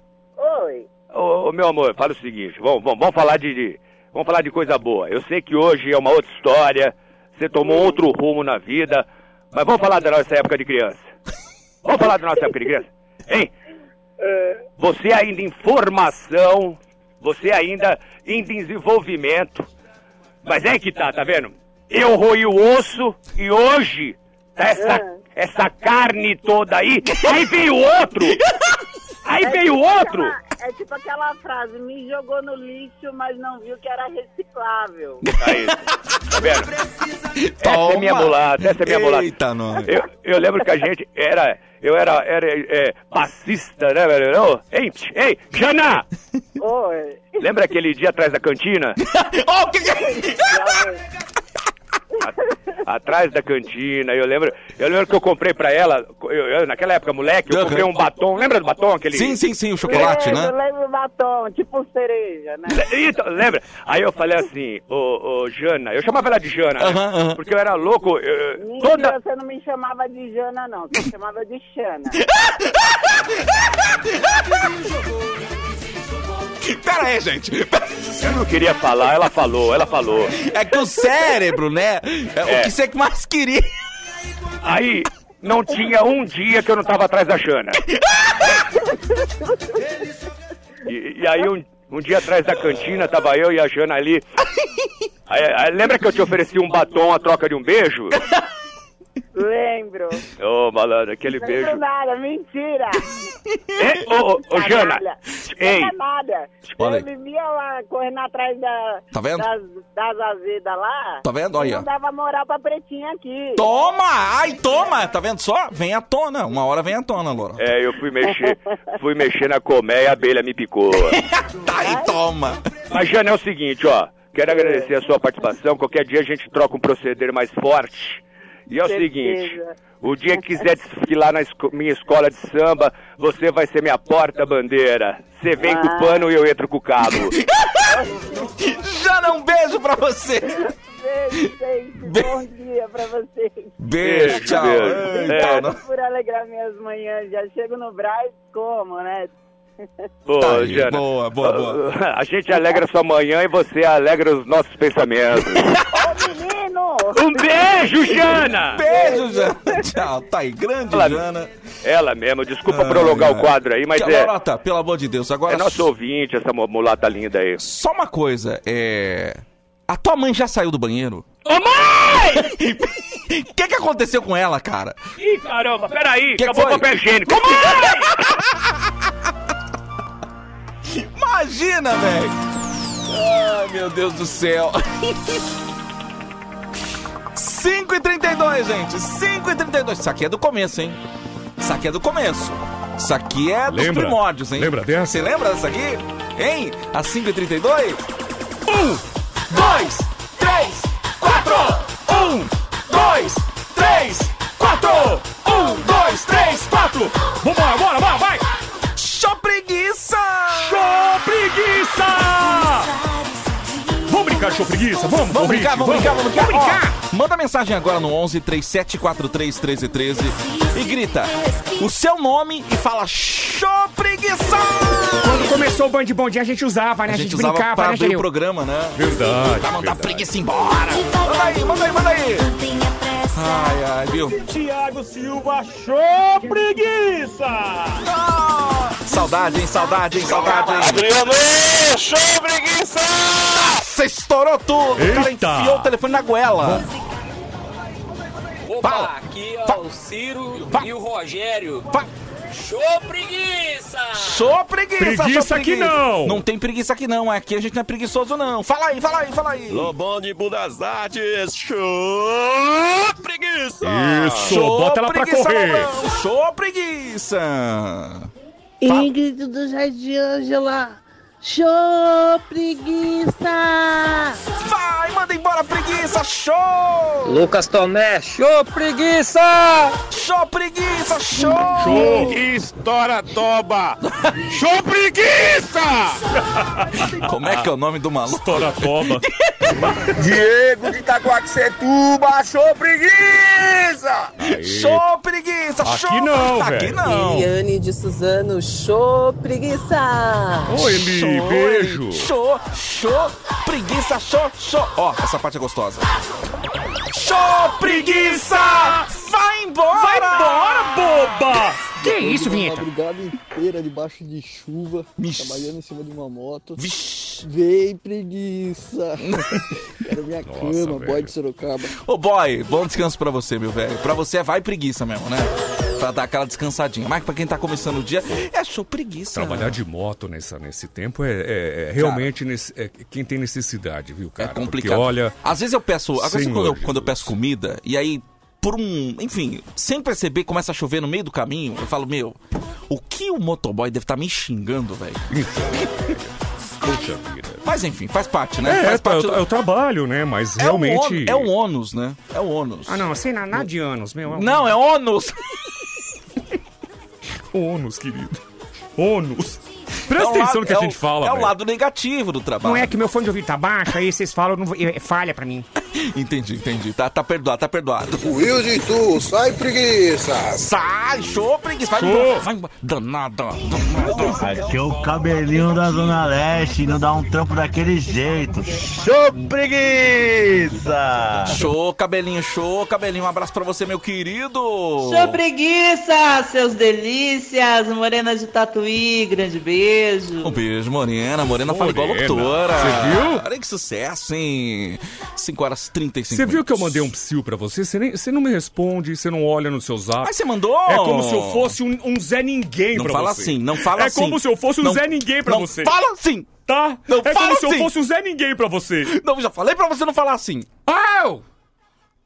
Oi. Ô, meu amor, fala o seguinte, vamos, vamos, vamos falar de, de- Vamos falar de coisa boa. Eu sei que hoje é uma outra história, você tomou outro rumo na vida, mas vamos falar da nossa época de criança. Vamos falar da nossa época de criança? Hein? Você ainda em formação, você ainda em desenvolvimento. Mas é que tá, tá vendo? Eu roí o osso e hoje tá essa, essa carne toda aí. Aí veio outro! Aí veio outro! É tipo aquela frase, me jogou no lixo, mas não viu que era reciclável. Aí, tá vendo? Essa é minha mulata, essa é minha mulata. Eita, nós. Eu, eu lembro que a gente era. Eu era, era é, passista, né, velho? Não? Ei, ei, Jana! Oi. Lembra aquele dia atrás da cantina? Ó, o que que é? Atrás da cantina, eu lembro, eu lembro que eu comprei pra ela, eu, eu, naquela época, moleque, eu comprei um batom, lembra do batom aquele? Sim, sim, sim, o chocolate, lembro, né? lembro do batom, tipo cereja, né? Então, lembra? Aí eu falei assim, ô, ô Jana, eu chamava ela de Jana, né? Porque eu era louco, eu- Mentira, toda... você não me chamava de Jana, não. Você me chamava de Xana. Pera aí, gente. Eu não queria falar, ela falou, ela falou. É que o cérebro, né? É, O É. que você mais queria. Aí, não tinha um dia que eu não tava atrás da Xana. E, e aí, um, um dia atrás da cantina, tava eu e a Jana ali. Aí, aí, lembra que eu te ofereci um batom a troca de um beijo? Lembro. Ô, malandro, aquele Lembro beijo. nada, mentira. Ô, ô, ô, Jana, ei, Não é nada. Olha Eu aí. vivia lá, correndo atrás da, Tá vendo? das, das azedas lá. Tá vendo? Olha. Não dava moral pra pretinha aqui. Toma! Ai, toma! Tá vendo só? Vem à tona. Uma hora vem à tona, Laura. é, eu fui mexer, fui mexer na colmeia e a abelha me picou. Tá aí, toma. Mas, Jana, é o seguinte, ó. Quero agradecer a sua participação. Qualquer dia a gente troca um proceder mais forte. E é o Certeza. seguinte, o dia que quiser desfilar na esco- minha escola de samba, você vai ser minha porta-bandeira. Você vem com o pano e eu entro com o cabo. Já um beijo pra você. Beijo, gente. Be- Bom dia pra vocês. Beijo, tchau. beijo. É. Por alegrar minhas manhãs. Já chego no Braz como, né? Ô, Tá aí, Jana, boa, boa, boa. A gente alegra sua manhã e você alegra os nossos pensamentos. Ô, menino! Um beijo, Jana! Beijo, Jana. Tchau. Tá aí, grande Ela- Jana. Ela mesmo, desculpa Ai, prolongar ai. o quadro aí, mas é, Lorota, pelo amor de Deus. Agora, é nosso ouvinte, essa mu- mulata linda aí. só uma coisa. É... A tua mãe já saiu do banheiro? Ô mãe! O que que aconteceu com ela, cara? Ih, caramba, peraí, Que acabou foi? o papel higiênico. Ô mãe! Imagina, velho! Ai, meu Deus do céu! 5 e 32 gente! 5 e 32 Isso aqui é do começo, hein? Isso aqui é do começo. Isso aqui é dos Lembra? primórdios, hein? Lembra dessa? Você lembra dessa aqui? Hein? A 5 e 32 Um, dois, três, quatro! Um, dois, três, quatro! Um, dois, três, quatro! Vambora, bora, bora, vai! Preguiça? Vamos, Vamos brincar, vamos brincar, vamos brincar. Vamos brincar! Ó, manda mensagem agora no 11 3743 1313 e grita o seu nome e fala show preguiça! Quando começou o Band Bom Dia, a gente usava, né? A A gente gente, usava brincava, pra né, abrir o programa, né? Verdade. Pra mandar a verdade. preguiça embora. Manda aí, manda aí, manda aí. Ai, ai, viu? Tiago Silva, show preguiça! Ah, saudade, hein, saudade, hein, saudade, hein. Adriano, show preguiça! Você estourou tudo. O cara Eita. enfiou o telefone na goela. Opa, Fala. aqui é Fala. o Ciro Fala. e o Rogério. Show preguiça! Show preguiça, Preguiça show aqui não. Não tem preguiça aqui não, aqui a gente não é preguiçoso não. Fala aí, fala aí, fala aí. Lobão de Budas Artes, show preguiça! Isso, bota ela pra correr. Lobão, Show preguiça. Ingrid do Jardim Ângela. Show preguiça! Vai, manda embora preguiça, show. Lucas Tomé, show preguiça! Show preguiça, show. Show! Estoura toba! Show preguiça! Como é que é o nome do maluco? Estoura toba. Diego de Itacoaxetuba, show preguiça! Aí. Show preguiça, Aqui show. não, Aqui velho. não. Eliane de Suzano. Show preguiça! Oi, Eli, Show, beijo. Show, show, preguiça, show, show. Ó, essa parte é gostosa. Show, preguiça! Vai embora! Vai embora, boba! Que isso, Vinheta? madrugada inteira debaixo de chuva, Vixe. trabalhando em cima de uma moto. Vixe. Vem preguiça! Era minha cama, velho. boy de Sorocaba. Ô, boy, bom descanso pra você, meu velho. Pra você é vai preguiça mesmo, né? Pra dar aquela descansadinha. Mas pra quem tá começando o dia, é show preguiça. Trabalhar de moto nessa, nesse tempo é, é- é realmente nesse- é quem tem necessidade, viu, cara? É complicado. Porque, olha, Às vezes eu peço. Às vezes Senhor quando, eu, quando eu peço comida, e aí, por um. Enfim, sem perceber, começa a chover no meio do caminho, eu falo, meu, o que o motoboy deve estar me xingando, velho? poxa vida. Mas enfim, faz parte, né? É, faz é, parte o- é o trabalho, né? Mas realmente. É o, ônus, é o ônus, né? É o ônus. Ah, não, sei nada, nada de anos, meu. Não, é ônus! Ônus, querido. Ônus. Presta É o atenção lado- no que é a o- gente fala, É o lado negativo do trabalho. Não é que meu fone de ouvido tá baixo, aí vocês falam, não vou- é, falha pra mim. Entendi, entendi. Tá, tá perdoado, tá perdoado. Wilson e tu, sai preguiça! Sai, show, preguiça. Vai Show. embora, vai embora. Danada, danada. Aqui é o cabelinho da Zona Leste, não dá um trampo daquele jeito. Show preguiça! Show, cabelinho, show, cabelinho. Um abraço pra você, meu querido. Show preguiça, seus delícias, morenas de Tatuí, grande beijo. Um beijo, Morena. Morena fala igual a Morena. locutora. Você viu? Olha que sucesso, hein? 5 horas e 35 Você viu que eu mandei um psil pra você? Você, nem, você não me responde, você não olha no seu zap. Mas você mandou? É como se eu fosse um, um Zé Ninguém Não pra fala você. assim, não fala é assim. É como se eu fosse um Não- Zé Ninguém pra não você. fala assim. Tá? Não é fala como se eu assim. fosse um Zé Ninguém pra você. Não, já falei pra você não falar assim. Au!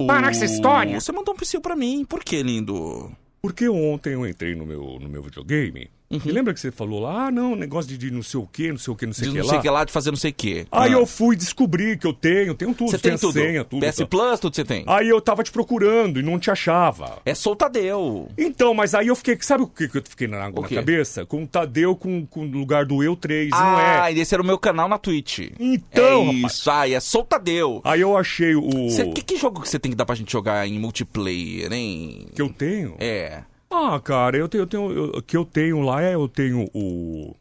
Para com essa história. Você mandou um psil pra mim. Por que, lindo? Porque ontem eu entrei no meu, no meu videogame. E lembra que você falou lá, ah, não, negócio de, de não sei o que, não sei o que, não sei o que não lá. sei o que lá, de fazer não sei o que. Aí eu fui descobrir que eu tenho, tenho tudo, Você tem tudo. senha, tudo. PS tá. Plus, tudo você tem. Aí eu tava te procurando e não te achava. É sou o Tadeu. Então, mas aí eu fiquei, sabe o que, que eu fiquei na, na quê? cabeça? Com o Tadeu com, com o lugar do Eu 3, não Ah, é? e esse era o meu canal na Twitch. Então, é isso. Ah, e é sou o Tadeu. Aí eu achei o... Cê- que, que jogo que você tem que dar pra gente jogar em multiplayer, hein? Que eu tenho? É. Ah, cara, eu tenho, eu tenho eu- o que eu tenho lá é eu tenho o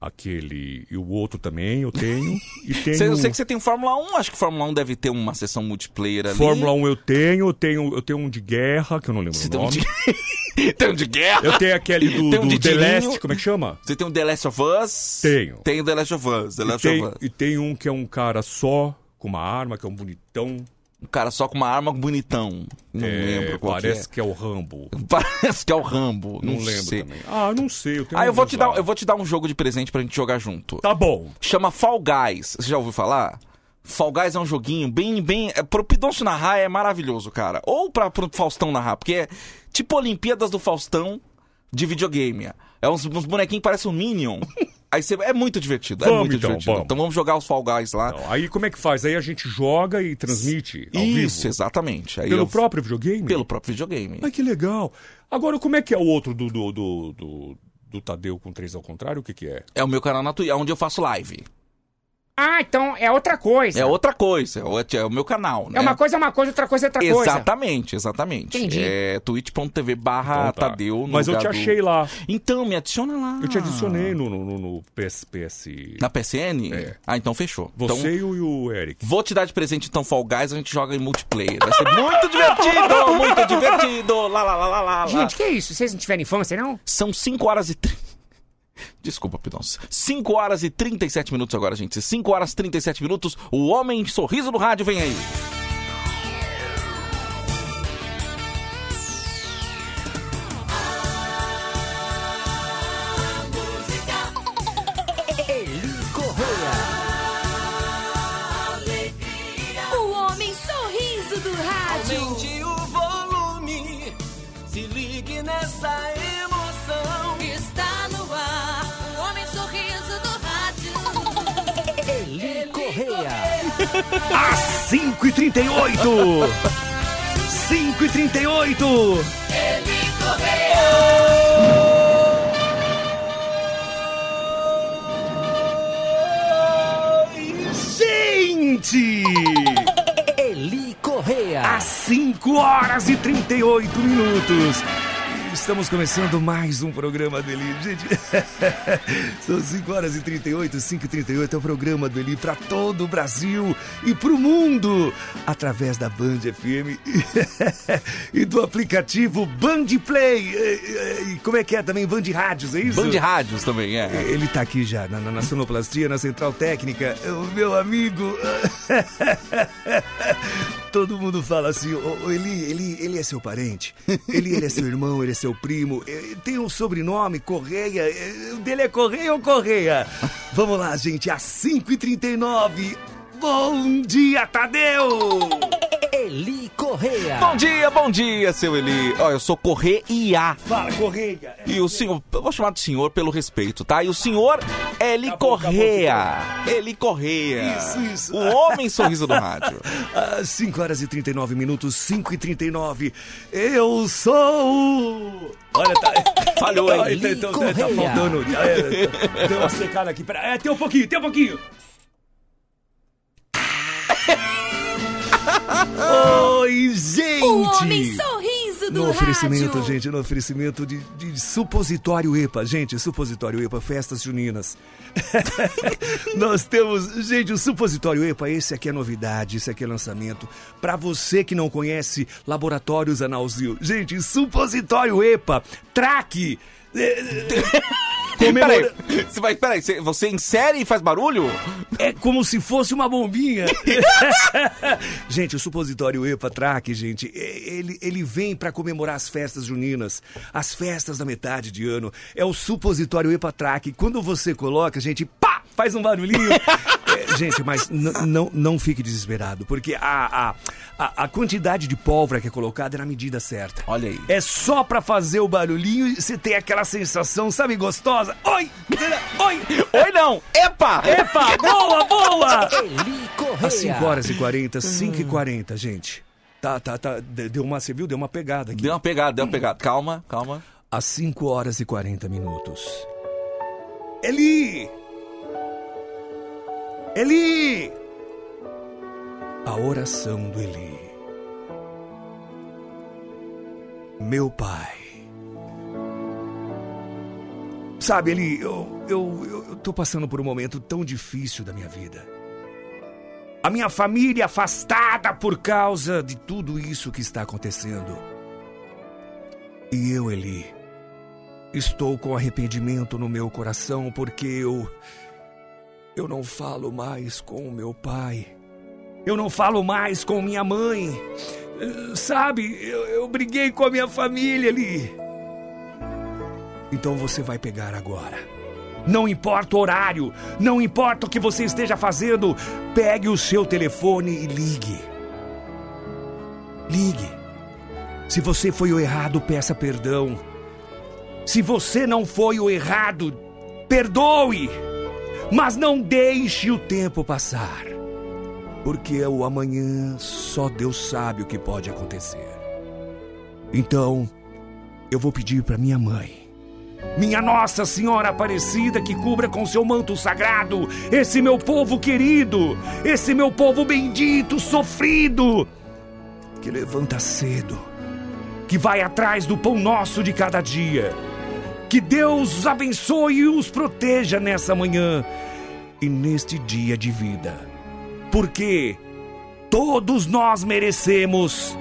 aquele e o outro também eu tenho e tenho eu sei que você tem o Fórmula 1, acho que Fórmula 1 deve ter uma sessão multiplayer ali. Fórmula 1 eu tenho, eu tenho eu tenho um de guerra que eu não lembro Você o tem um nome. de... tem um de guerra? Eu tenho aquele do, Tem um do The? Last, como é que chama? Você tem um The Last of Us? Tenho. Tem o The Last of Us, The E Last tem, of Us. e tem um que é um cara só com uma arma, que é um bonitão. Um cara só com uma arma bonitão. Não É, lembro qual parece que que é. o Rambo. é. Parece que é o Rambo. Não, Não, lembro sei. também. Ah, não sei. Eu tenho Ah, eu vou, te dar, eu vou te dar um jogo de presente pra gente jogar junto. Tá bom. Chama Fall Guys. Você já ouviu falar? Fall Guys é um joguinho bem, bem... É, pro Pidoncio narrar é maravilhoso, cara. Ou pra, pro Faustão narrar, porque é tipo Olimpíadas do Faustão de videogame. É uns, uns bonequinhos que parecem um Minion. Aí você... É muito divertido, é Vamos, muito então, divertido. vamos. Então vamos jogar os Fall Guys lá. Aí como é que faz? Aí a gente joga e transmite ao Isso, vivo? exatamente. Aí Pelo eu- próprio videogame? Pelo próprio videogame. Ai, que legal. Agora, como é que é o outro do, do, do, do, do Tadeu com três ao contrário? O que que é? É o meu canal na Twitch, é onde eu faço live. Ah, então é outra coisa. É outra coisa, é o, é o meu canal, né? É uma coisa é uma coisa, outra coisa é outra coisa. Exatamente, exatamente. Entendi. É twitch.tv barra Então tá. Tadeu. Mas eu te do- achei lá. Então, me adiciona lá. Eu te adicionei no, no, no, no PS, PS... Na PSN? É. Ah, então fechou. Você Então, e, o, e o Eric. vou te dar de presente então Fall Guys, a gente joga em multiplayer. Vai ser muito divertido, muito divertido. Lá, lá, lá, lá, lá. lá. Gente, que isso? Vocês não tiveram infância, não? São 5 horas e... Tri... Desculpa, Pidons. 5 horas e 37 minutos agora, gente. 5 horas e 37 minutos. O Homem Sorriso do Rádio vem aí. Às 5h38! 5h38! Gente! Eli Correia. Às 5 horas e 38 minutos. Estamos começando mais um programa do Eli. Gente, são 5 horas e 38, 5 e 38 é o programa do Eli para todo o Brasil e para o mundo, através da Band FM e do aplicativo Band Play. E, como é que é também? Band Rádios, é isso? Band Rádios também, é. Ele tá aqui já, na, na sonoplastia, na central técnica. O meu amigo. Todo mundo fala assim, "Ô, ô, Eli, ele, ele é seu parente, ele, ele é seu irmão, ele é seu primo, eh, tem um sobrenome, Correia, eh, o dele é Correia ou Correia? Vamos lá, gente, às 5h39. Bom dia, Tadeu! Eli Correia. Bom dia, bom dia, seu Eli. Ó, eu sou Correia. Fala, Correia! E o senhor, eu vou chamar de senhor pelo respeito, tá? E o senhor é Eli Correia. Eli Correia. Isso, isso. O homem sorriso do rádio. Às 5 horas e 39 minutos, 5 e 39. Eu sou. Olha, tá. Falhou, hein? Ai, tá, tá, tá, tá faltando. É, deu uma secada aqui. Pera, é, tem um pouquinho, tem um pouquinho. Oi, gente! O homem sorriso do No oferecimento, rádio. gente, no oferecimento de, de supositório EPA. Gente, supositório EPA, festas juninas. Nós temos, gente, o supositório EPA, esse aqui é novidade, esse aqui é lançamento. Pra você que não conhece Laboratórios Analzil. Gente, supositório EPA, traque. Peraí, você vai, peraí, você- insere e faz barulho? É como se fosse uma bombinha. gente, o supositório EPA Track, gente, é- ele, ele vem pra comemorar as festas juninas, as festas da metade de ano. É o supositório EPA Track. Quando você coloca, gente, pá, faz um barulhinho. Gente, mas não, não fique desesperado, porque a, a, a, a quantidade de pólvora que é colocada é na medida certa. Olha aí. É só pra fazer o barulhinho e você tem aquela sensação, sabe, gostosa? Oi! Oi! Oi, não! Epa! Epa! Boa, boa! Eli Correia. Às 5 horas e 40, 5 e 40, gente. Tá, tá, tá. de- Deu uma, você viu? Deu uma pegada aqui. Deu uma pegada, deu uma pegada. Calma, calma. Às 5 horas e 40 minutos. Eli! Eli! A oração do Eli. Meu pai. Sabe, Eli, eu, eu, eu, tô passando por um momento tão difícil da minha vida. A minha família afastada por causa de tudo isso que está acontecendo. E eu, Eli, estou com arrependimento no meu coração porque eu. Eu não falo mais com o meu pai. Eu não falo mais com minha mãe. Sabe, eu, eu briguei com a minha família, Eli. Então você vai pegar agora. Não importa o horário, não importa o que você esteja fazendo, pegue o seu telefone e ligue. Ligue. Se você foi o errado, peça perdão. Se você não foi o errado, perdoe. Mas não deixe o tempo passar. Porque o amanhã só Deus sabe o que pode acontecer. Então, eu vou pedir para minha mãe minha Nossa Senhora Aparecida, que cubra com seu manto sagrado esse meu povo querido, esse meu povo bendito, sofrido, que levanta cedo, que vai atrás do pão nosso de cada dia. Que Deus os abençoe e os proteja nessa manhã e neste dia de vida, porque todos nós merecemos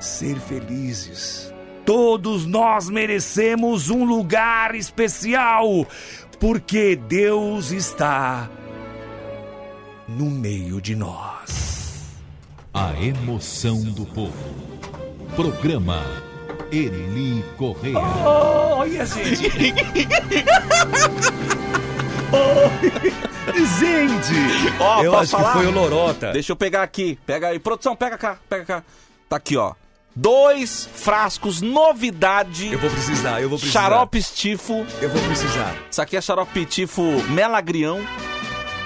ser felizes. Todos nós merecemos um lugar especial, porque Deus está no meio de nós. A emoção do povo. Programa Eli Correia. Olha, gente! gente! Ó, eu acho falar? que foi o Lorota. Deixa eu pegar aqui. Pega aí. Produção, pega cá, pega cá. Tá aqui, ó. Dois frascos, novidade. Eu vou precisar, eu vou precisar. Xarope estifo. Eu vou precisar. Isso aqui é xarope tifo melagrião.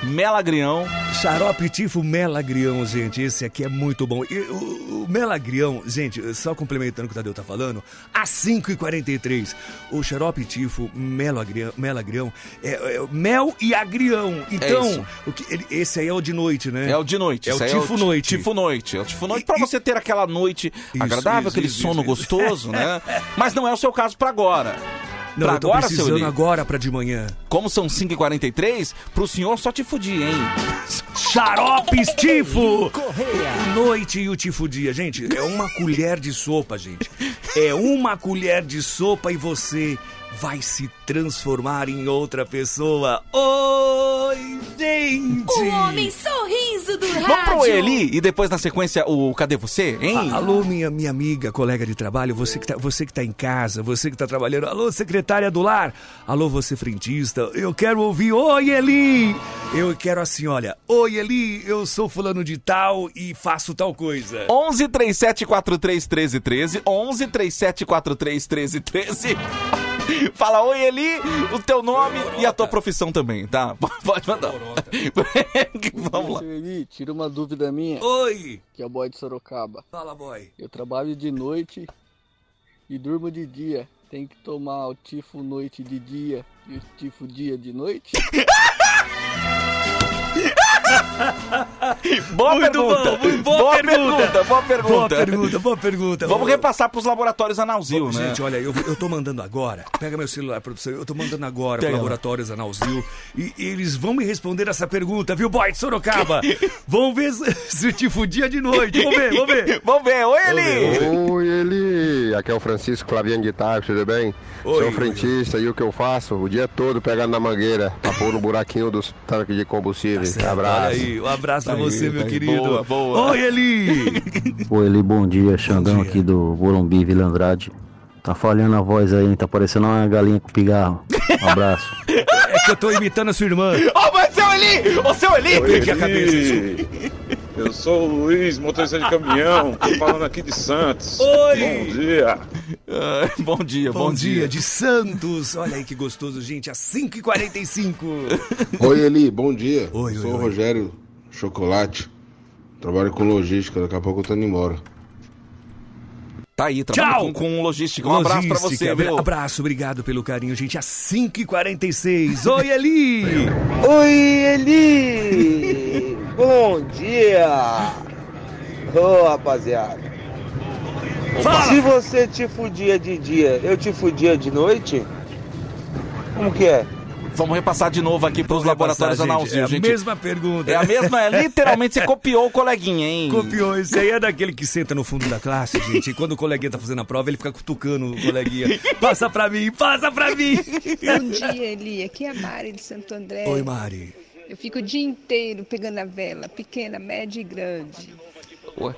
Melagrião. Xarope Tifo Melagrião, gente. Esse aqui é muito bom. E o, o Melagrião, gente, só complementando o que o Tadeu tá falando, às 5h43, o Xarope Tifo Melagrião, Melagrião é, é mel e agrião. Então, isso. o que, ele- esse aí é o de noite, né? É o de noite. É o isso aí Tifo Noite. Tifo noite. É o Tifo noite pra você ter aquela noite agradável, isso, aquele isso, sono isso, isso. gostoso, né? Mas não é o seu caso pra agora. Não, pra eu tô agora, seu precisando Eli, agora pra de manhã. como são 5h43, pro senhor só te fudir, hein? Xaropes Tifo! Noite e o Tifo Dia. Gente, é uma colher de sopa, gente. É uma colher de sopa e você vai se transformar em outra pessoa. Oi, gente! O homem sorriso do rádio. Vamos pro Eli e depois na sequência o Cadê Você, hein? Alô, minha, minha amiga, colega de trabalho, você que, tá, você que tá em casa, você que tá trabalhando. Alô, secretária do lar. Alô, você frentista. Eu quero ouvir. Oi, Eli! Eu quero assim, olha. Oi, Eli, eu sou fulano de tal e faço tal coisa. 11 37 43 13 13 11 37 43 13 13 Fala oi Eli, o teu nome e a tua profissão também, tá? Pode mandar. Vamos lá. Eli, tira uma dúvida minha. Oi! Que é o boy de Sorocaba. Fala, boy. Eu trabalho de noite e durmo de dia. Tem que tomar o tifo noite de dia e o tifo dia de noite? Boa Muito pergunta. bom, muito boa pergunta. Boa pergunta. Boa pergunta, boa pergunta. Vamos repassar pros laboratórios Analzil, né? Gente, olha, eu, eu tô mandando agora. Pega meu celular, produção. Eu tô mandando agora lá. Laboratórios Analzil. E, e eles vão me responder essa pergunta, viu, boy de Sorocaba? Vamos ver se, se te fudia de noite. Vamos ver, vamos ver. Vamos ver. Oi, Eli. Oi, Eli! Aqui é o Francisco Flaviano de Tarso, tudo bem? Sou frentista e o que eu faço? O dia todo pegando na mangueira pra pôr no buraquinho dos tanques de combustível. Abraço. Olha aí, um abraço pra Tá você, aí, meu tá aí. querido. Boa, boa. Oi, Eli! Oi, Eli, bom dia. Xandão aqui do Morumbi, Vila Andrade. Tá falhando a voz aí, hein? Tá parecendo uma galinha com pigarro. Um abraço. É que eu tô imitando a sua irmã. Ó, mas seu Eli! Ô, seu Eli! Que a cabeça, Eu sou o Luiz, motorista de caminhão, tô falando aqui de Santos. Oi! Bom dia. Ah, bom dia, Bom, dia. de Santos. Olha aí que gostoso, gente. Às 5h45. Oi, Eli, bom dia. Oi, Sou oi, o oi. Rogério Chocolate. Trabalho com logística, daqui a pouco eu tô indo embora. Tá aí, trabalha Tchau. com, com logística. Um abraço pra você, Logística, viu? Abraço, obrigado pelo carinho, gente. Às 5h46. Oi, Eli! Oi, Eli! Bom dia! Ô, rapaziada. Se você te fudia de dia, eu te fudia de noite? Como que é? Vamos repassar de novo aqui pros laboratórios gente, Analzil, é a gente. mesma pergunta. É a mesma, é literalmente você copiou o coleguinha, hein? Copiou. Esse aí é daquele que senta no fundo da classe, gente. E quando o coleguinha tá fazendo a prova, ele fica cutucando o coleguinha. Passa pra mim, passa pra mim. Bom dia, Eli. Aqui é a Mari de Santo André. Oi, Mari. Eu fico o dia inteiro pegando a vela, pequena, média e grande. Ué,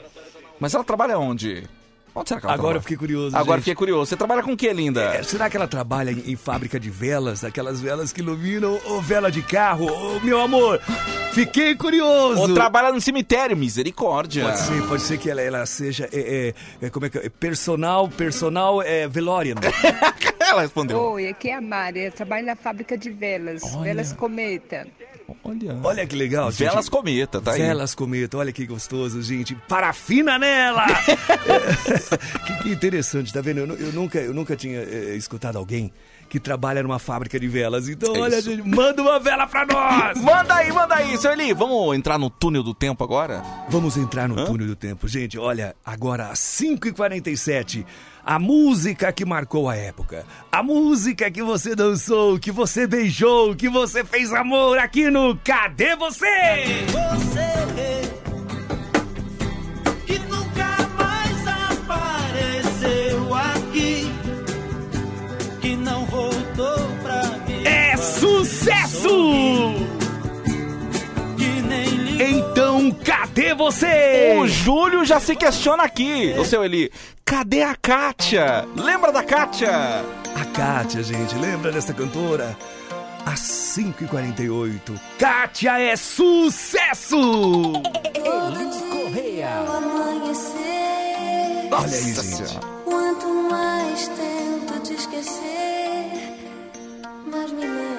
Mas ela trabalha onde? Onde será que ela Agora trabalha? eu fiquei curioso. Agora gente. fiquei curioso. Você trabalha com o que, linda? É, será que ela trabalha em, em fábrica de velas? Aquelas velas que iluminam ou vela de carro? Ô, meu amor, fiquei curioso. Ou trabalha no cemitério, misericórdia. Pode ser, pode ser que ela, ela seja é, é, é, como é que é? personal, personal é, velorian. ela respondeu. Oi, aqui é a Mari. Eu trabalho na fábrica de velas, velas cometa. Olha. Olha que legal, gente. Velas cometa, tá aí. Velas cometa, olha que gostoso, gente. Parafina nela! É, que, que interessante, tá vendo? Eu, eu nunca, eu nunca tinha é, escutado alguém que trabalha numa fábrica de velas. Então, É olha, isso. gente, manda uma vela pra nós! Manda aí, manda aí, seu Eli. Vamos entrar no túnel do tempo agora? Vamos entrar no túnel do tempo. Gente, olha, agora às 5h47, a música que marcou a época. A música que você dançou, que você beijou, que você fez amor aqui no Cadê Você? Você você? O Júlio já se questiona aqui, o seu Eli. Cadê a Kátia? Lembra da Kátia? A Kátia, gente, lembra dessa cantora? Às 5h48, Kátia é sucesso! Eli Correia. Olha aí, gente. Quanto mais tento te esquecer, mais me lembro.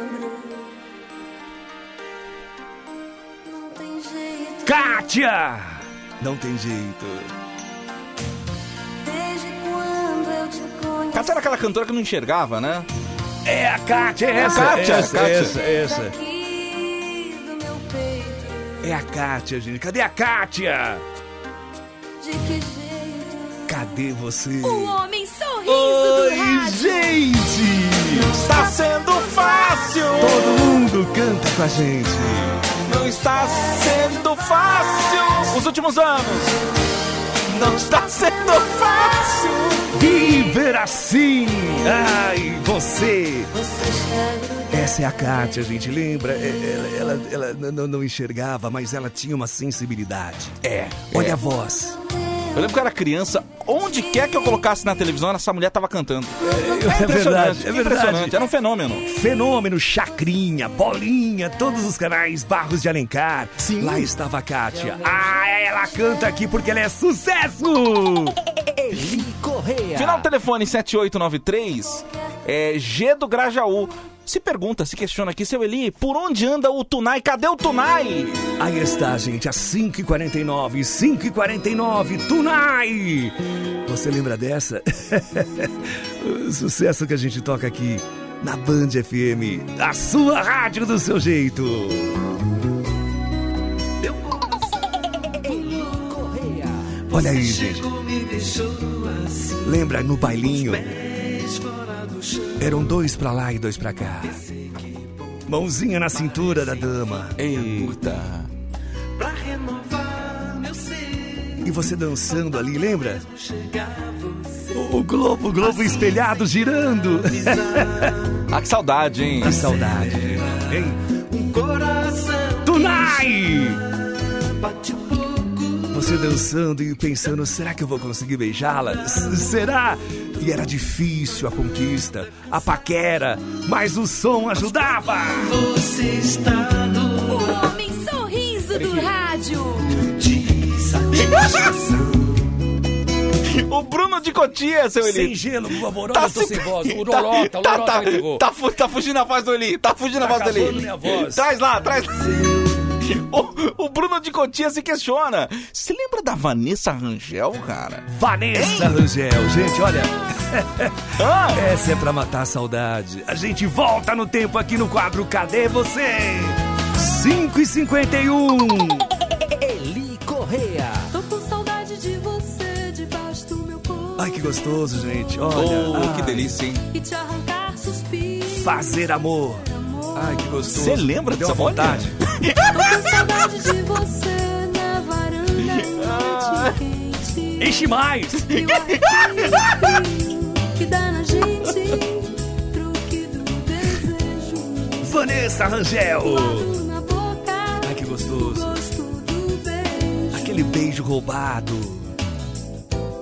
Kátia! Não tem jeito. Kátia era aquela cantora que não enxergava, né? É a Kátia, é essa, Kátia, essa, Kátia. essa, essa. É a Kátia, gente. Cadê a Kátia? Cadê você? O homem sorriso Oi, do rádio. gente! Está sendo fácil! Todo mundo canta com a gente. Não está sendo fácil! Os últimos anos! Não está sendo fácil! Viver assim! Ai, você! Essa é a Kátia, gente. Lembra? É, Ela, ela, ela n- n- não enxergava, mas ela tinha uma sensibilidade. É. Olha é. a voz. Eu lembro que eu era criança, onde quer que eu colocasse na televisão, essa mulher tava cantando. É verdade, é impressionante. verdade. Era um fenômeno. Fenômeno, Chacrinha, Bolinha, todos os canais, Barros de Alencar. Sim. Lá estava a Kátia. Ah, ela canta aqui porque ela é sucesso! Eli Correia. Final do telefone 7893 é G do Grajaú. Se pergunta, se questiona aqui, seu Eli, por onde anda o Tunai? Cadê o Tunai? Aí está, gente, às 5h49, 5h49, Tunai! Você lembra dessa? o sucesso que a gente toca aqui na Band FM, a sua rádio do seu jeito. Olha aí, gente. Lembra no bailinho? Eram dois pra lá e dois pra cá. Mãozinha na cintura da dama. Eita. E você dançando ali, lembra? O, o globo, o globo espelhado girando. Ah, que saudade, hein? Que saudade, hein? Tunai! Você dançando e pensando, será que eu vou conseguir beijá-la? S- Será? E era difícil a conquista, a paquera, mas o som ajudava. Você está no O homem sorriso do rádio. O Bruno de Cotia, seu Eli. Sem gelo, por favor, Tá eu tô se- sem voz. O Tá- Lorota, o tá, Lorota tá, tá, tá fugindo a voz do Eli. Tá fugindo a Tá voz do Eli. acabando minha voz. Traz lá, traz lá. O, o Bruno de Cotia se questiona. Você lembra da Vanessa Rangel, cara? Vanessa Rangel, gente, olha. Essa é pra matar a saudade. A gente volta no tempo aqui no quadro Cadê Você? 5 e 51 Eli Correia. Tô com saudade de você debaixo do meu corpo. Ai, que gostoso, gente. Olha. Oh, que delícia, hein? E te arrancar suspiros. Fazer amor. Ai, que gostoso. Você lembra dessa vontade? Saudade de você na varanda quente. Enche mais. Que dá na gente truque do desejo. Vanessa Rangel. Na boca, Ai, que gostoso. gosto do beijo. Aquele beijo roubado.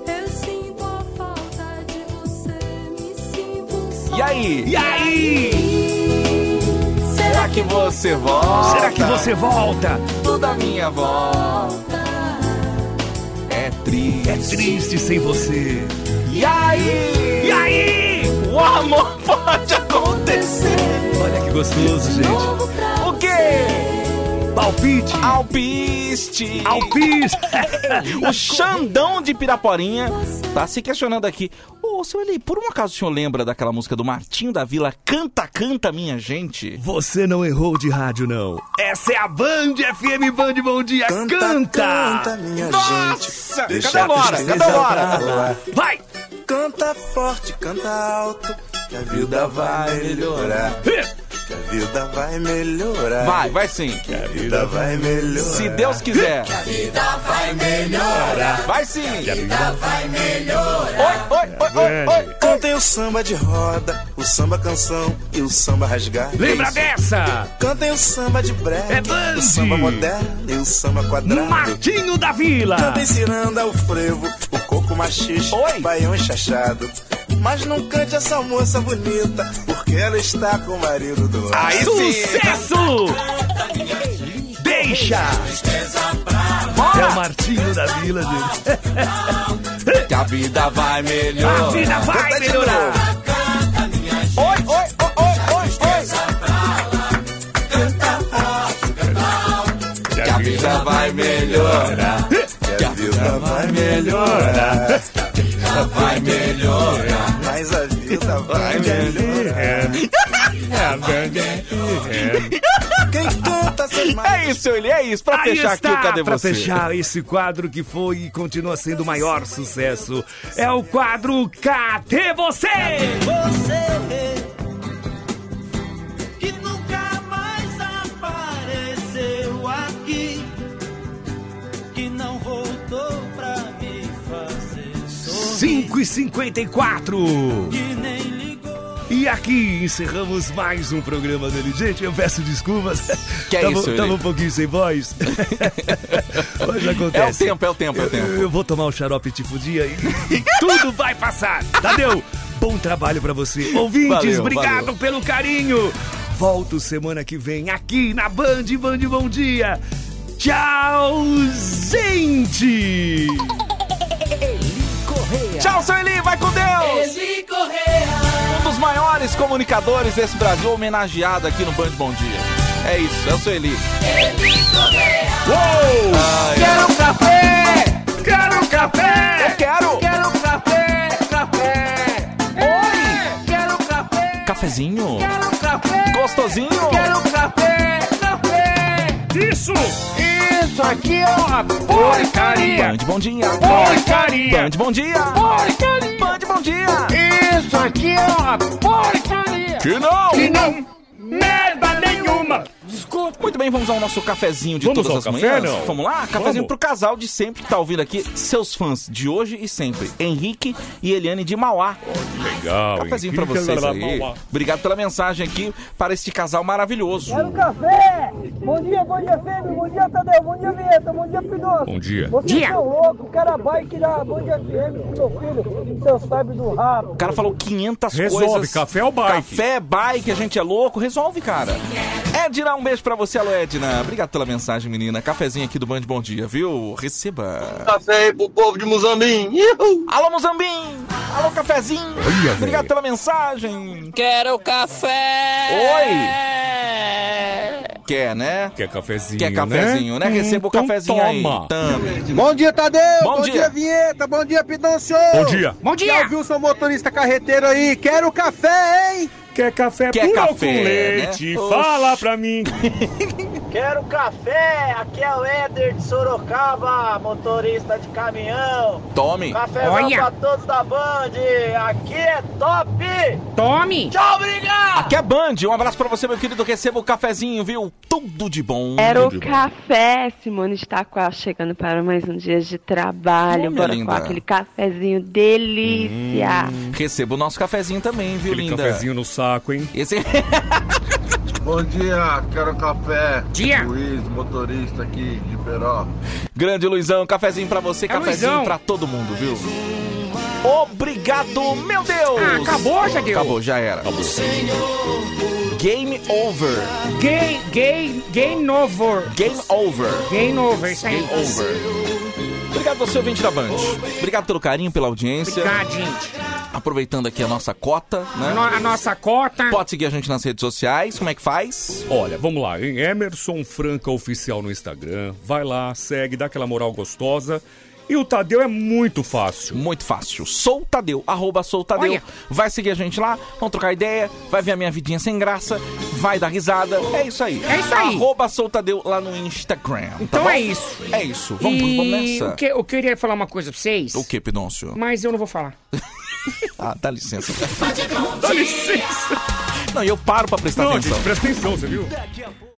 Eu sinto a falta de você, me sinto só. E aí? E aí? Será que você volta? Será que você volta? Toda minha volta é triste. É triste sem você. E aí? E aí? O amor pode acontecer. Olha que gostoso, gente. O quê? Palpite. Alpiste. Alpiste. o Xandão de Piraporinha tá se questionando aqui. Ô, seu Eli, por um acaso o senhor lembra daquela música do Martinho da Vila, Canta, Canta, Minha Gente? Você não errou de rádio, não. Essa é a Band FM Band Bom Dia. Canta! Canta, minha Nossa! gente. Deixa Cadê agora? a Cadê agora? pra lá. Vai! Canta forte, canta alto, que a vida vai melhorar. Que a vida vai melhorar. Vai, vai sim. Que a vida vai melhorar. Se Deus quiser. a vida vai sim. Que a vida vai melhorar. Oi, oi, oi, oi, oi. Cantem o samba de roda, o samba canção e o samba rasgado. Lembra dessa? Cantem o samba de brega, É o samba moderno e o samba quadrado. Martinho da Vila. Cantem ciranda, o frevo, o coco machixe, Oi. baião enxachado. Mas não cante essa moça bonita, porque ela está com o marido do lado. Aí. Sucesso! Deixa! É o Martinho da Vila, gente. Que a vida vai melhorar. A vida vai melhorar. Oi, oi, oi, oi, oi, oi. Que a vida vida vai melhorar. Que a vida vai melhorar. Que a vida vai melhorar. Mas a vida vai melhorar. Quem canta sem mais. É isso, ele é isso. Pra Aí fechar está, aqui, o cadê pra você? fechar esse quadro que foi e continua sendo o maior sucesso. É o quadro Cadê Você? Você 5 e 54 Que nem ligou. E aqui encerramos mais um programa dele. Gente, eu peço desculpas. Que é isso, Eli? um pouquinho sem voz. Mas É o acontece. tempo, é o tempo, é o tempo. Eu, eu vou tomar um xarope tifudia e, e tudo vai passar. Tadeu, bom trabalho pra você. Ouvintes, Valeu, obrigado valeu. pelo carinho. Volto semana que vem aqui na Band, Band Bom Dia. Tchau, gente! Tchau, seu Eli, vai com Deus! Eli Correia. Um dos maiores comunicadores desse Brasil, homenageado aqui no Band Bom Dia. É isso, é o seu Eli. Eli Correia. Uou! Ai, Quero um café! Quero um café! Eu quero! Quero um café! Café! Oi! Quero um café! Cafezinho? Quero um café! Gostosinho? Quero um café! Isso! Isso aqui é uma porcaria! Band Bom Dia! Porcaria! Band Bom Dia! Porcaria! Band Bom Dia! Isso aqui é uma porcaria! Que não! Que não! Muito bem, vamos ao nosso cafezinho de Vamos todas ao as café, manhãs. não? Vamos lá? Cafezinho Vamos. pro casal de sempre que tá ouvindo aqui, seus fãs de hoje e sempre. Henrique e Eliane de Mauá. Legal. Cafezinho pra Henrique vocês aí. Obrigado pela mensagem aqui para este casal maravilhoso. Quero café! Bom dia, bom dia, Fêmea, bom dia, Tadeu, bom dia, Vinheta, bom dia, Pinoso. Bom dia. Vocês Dia. são loucos, o cara vai tirar bom dia, FM meu filho, então sabe do rabo. O cara falou 500 Resolve, coisas. café ou bike? Café, bike, a gente é louco. Resolve, cara. Edna, um beijo pra você, alô, Edna. Obrigado pela mensagem, menina. Cafezinho aqui do Band Bom Dia, viu? Receba. Café aí pro povo de Muzambim. Ihu! Alô, Mozambim! Alô, cafezinho! Olha, Obrigado pela mensagem. Quero café! Quer, né? Quer cafezinho, Quer cafezinho, né? Receba o Então cafezinho aí. toma. Tame. Bom dia, Tadeu! Bom Bom, dia. dia. Vinheta! Bom dia, Pidoncio! Bom dia. Bom dia! Já ouviu seu motorista carreteiro aí? Quero café, hein? Quer café Quer puro café, com leite? né? Fala pra mim. Quero café! Aqui é o Éder de Sorocaba, motorista de caminhão. Tome. Café Olha. pra todos da Band, aqui é top! Tome! Tchau, obrigado! Aqui é Band. Um abraço pra você, meu querido. Receba o cafezinho, viu? Tudo de bom. Era o bom. café, Simone está quase chegando para mais um dia de trabalho. Minha Bora linda. com aquele cafezinho delícia. Receba o nosso cafezinho também, viu, Aquele linda? cafezinho no saco, hein? Esse... Bom dia, quero café. Dia. Luiz, motorista aqui de Peró. Grande Luizão, cafezinho pra você, É, cafezinho Luizão. pra todo mundo, viu? Obrigado, meu Deus! Ah, acabou, já deu. Acabou, já era. Game over. Gay, gay, gay novo. Game over. Gay over, isso aí. Game over. Obrigado você, ouvinte da Band. Obrigado pelo carinho, pela audiência. Obrigado, gente. Aproveitando aqui a nossa cota, né? no- a nossa cota. Pode seguir a gente nas redes sociais. Como é que faz? Olha, vamos lá, hein? Emerson Franca Oficial no Instagram. Vai lá, segue, dá aquela moral gostosa. E o Tadeu é muito fácil. Muito fácil. Sou o Tadeu, arroba sou o Tadeu. Olha. Vai seguir a gente lá, vamos trocar ideia, vai ver a minha vidinha sem graça, vai dar risada. É isso aí. É isso aí. Arroba sou o Tadeu lá no Instagram. tá Então bom? é isso. É isso. Vamos, e vamos nessa. O que, eu queria falar uma coisa pra vocês, O que, Pidoncio? mas eu não vou falar. Ah, dá licença. Dá licença. Não, e eu paro pra prestar Não, atenção. gente, presta atenção, você viu?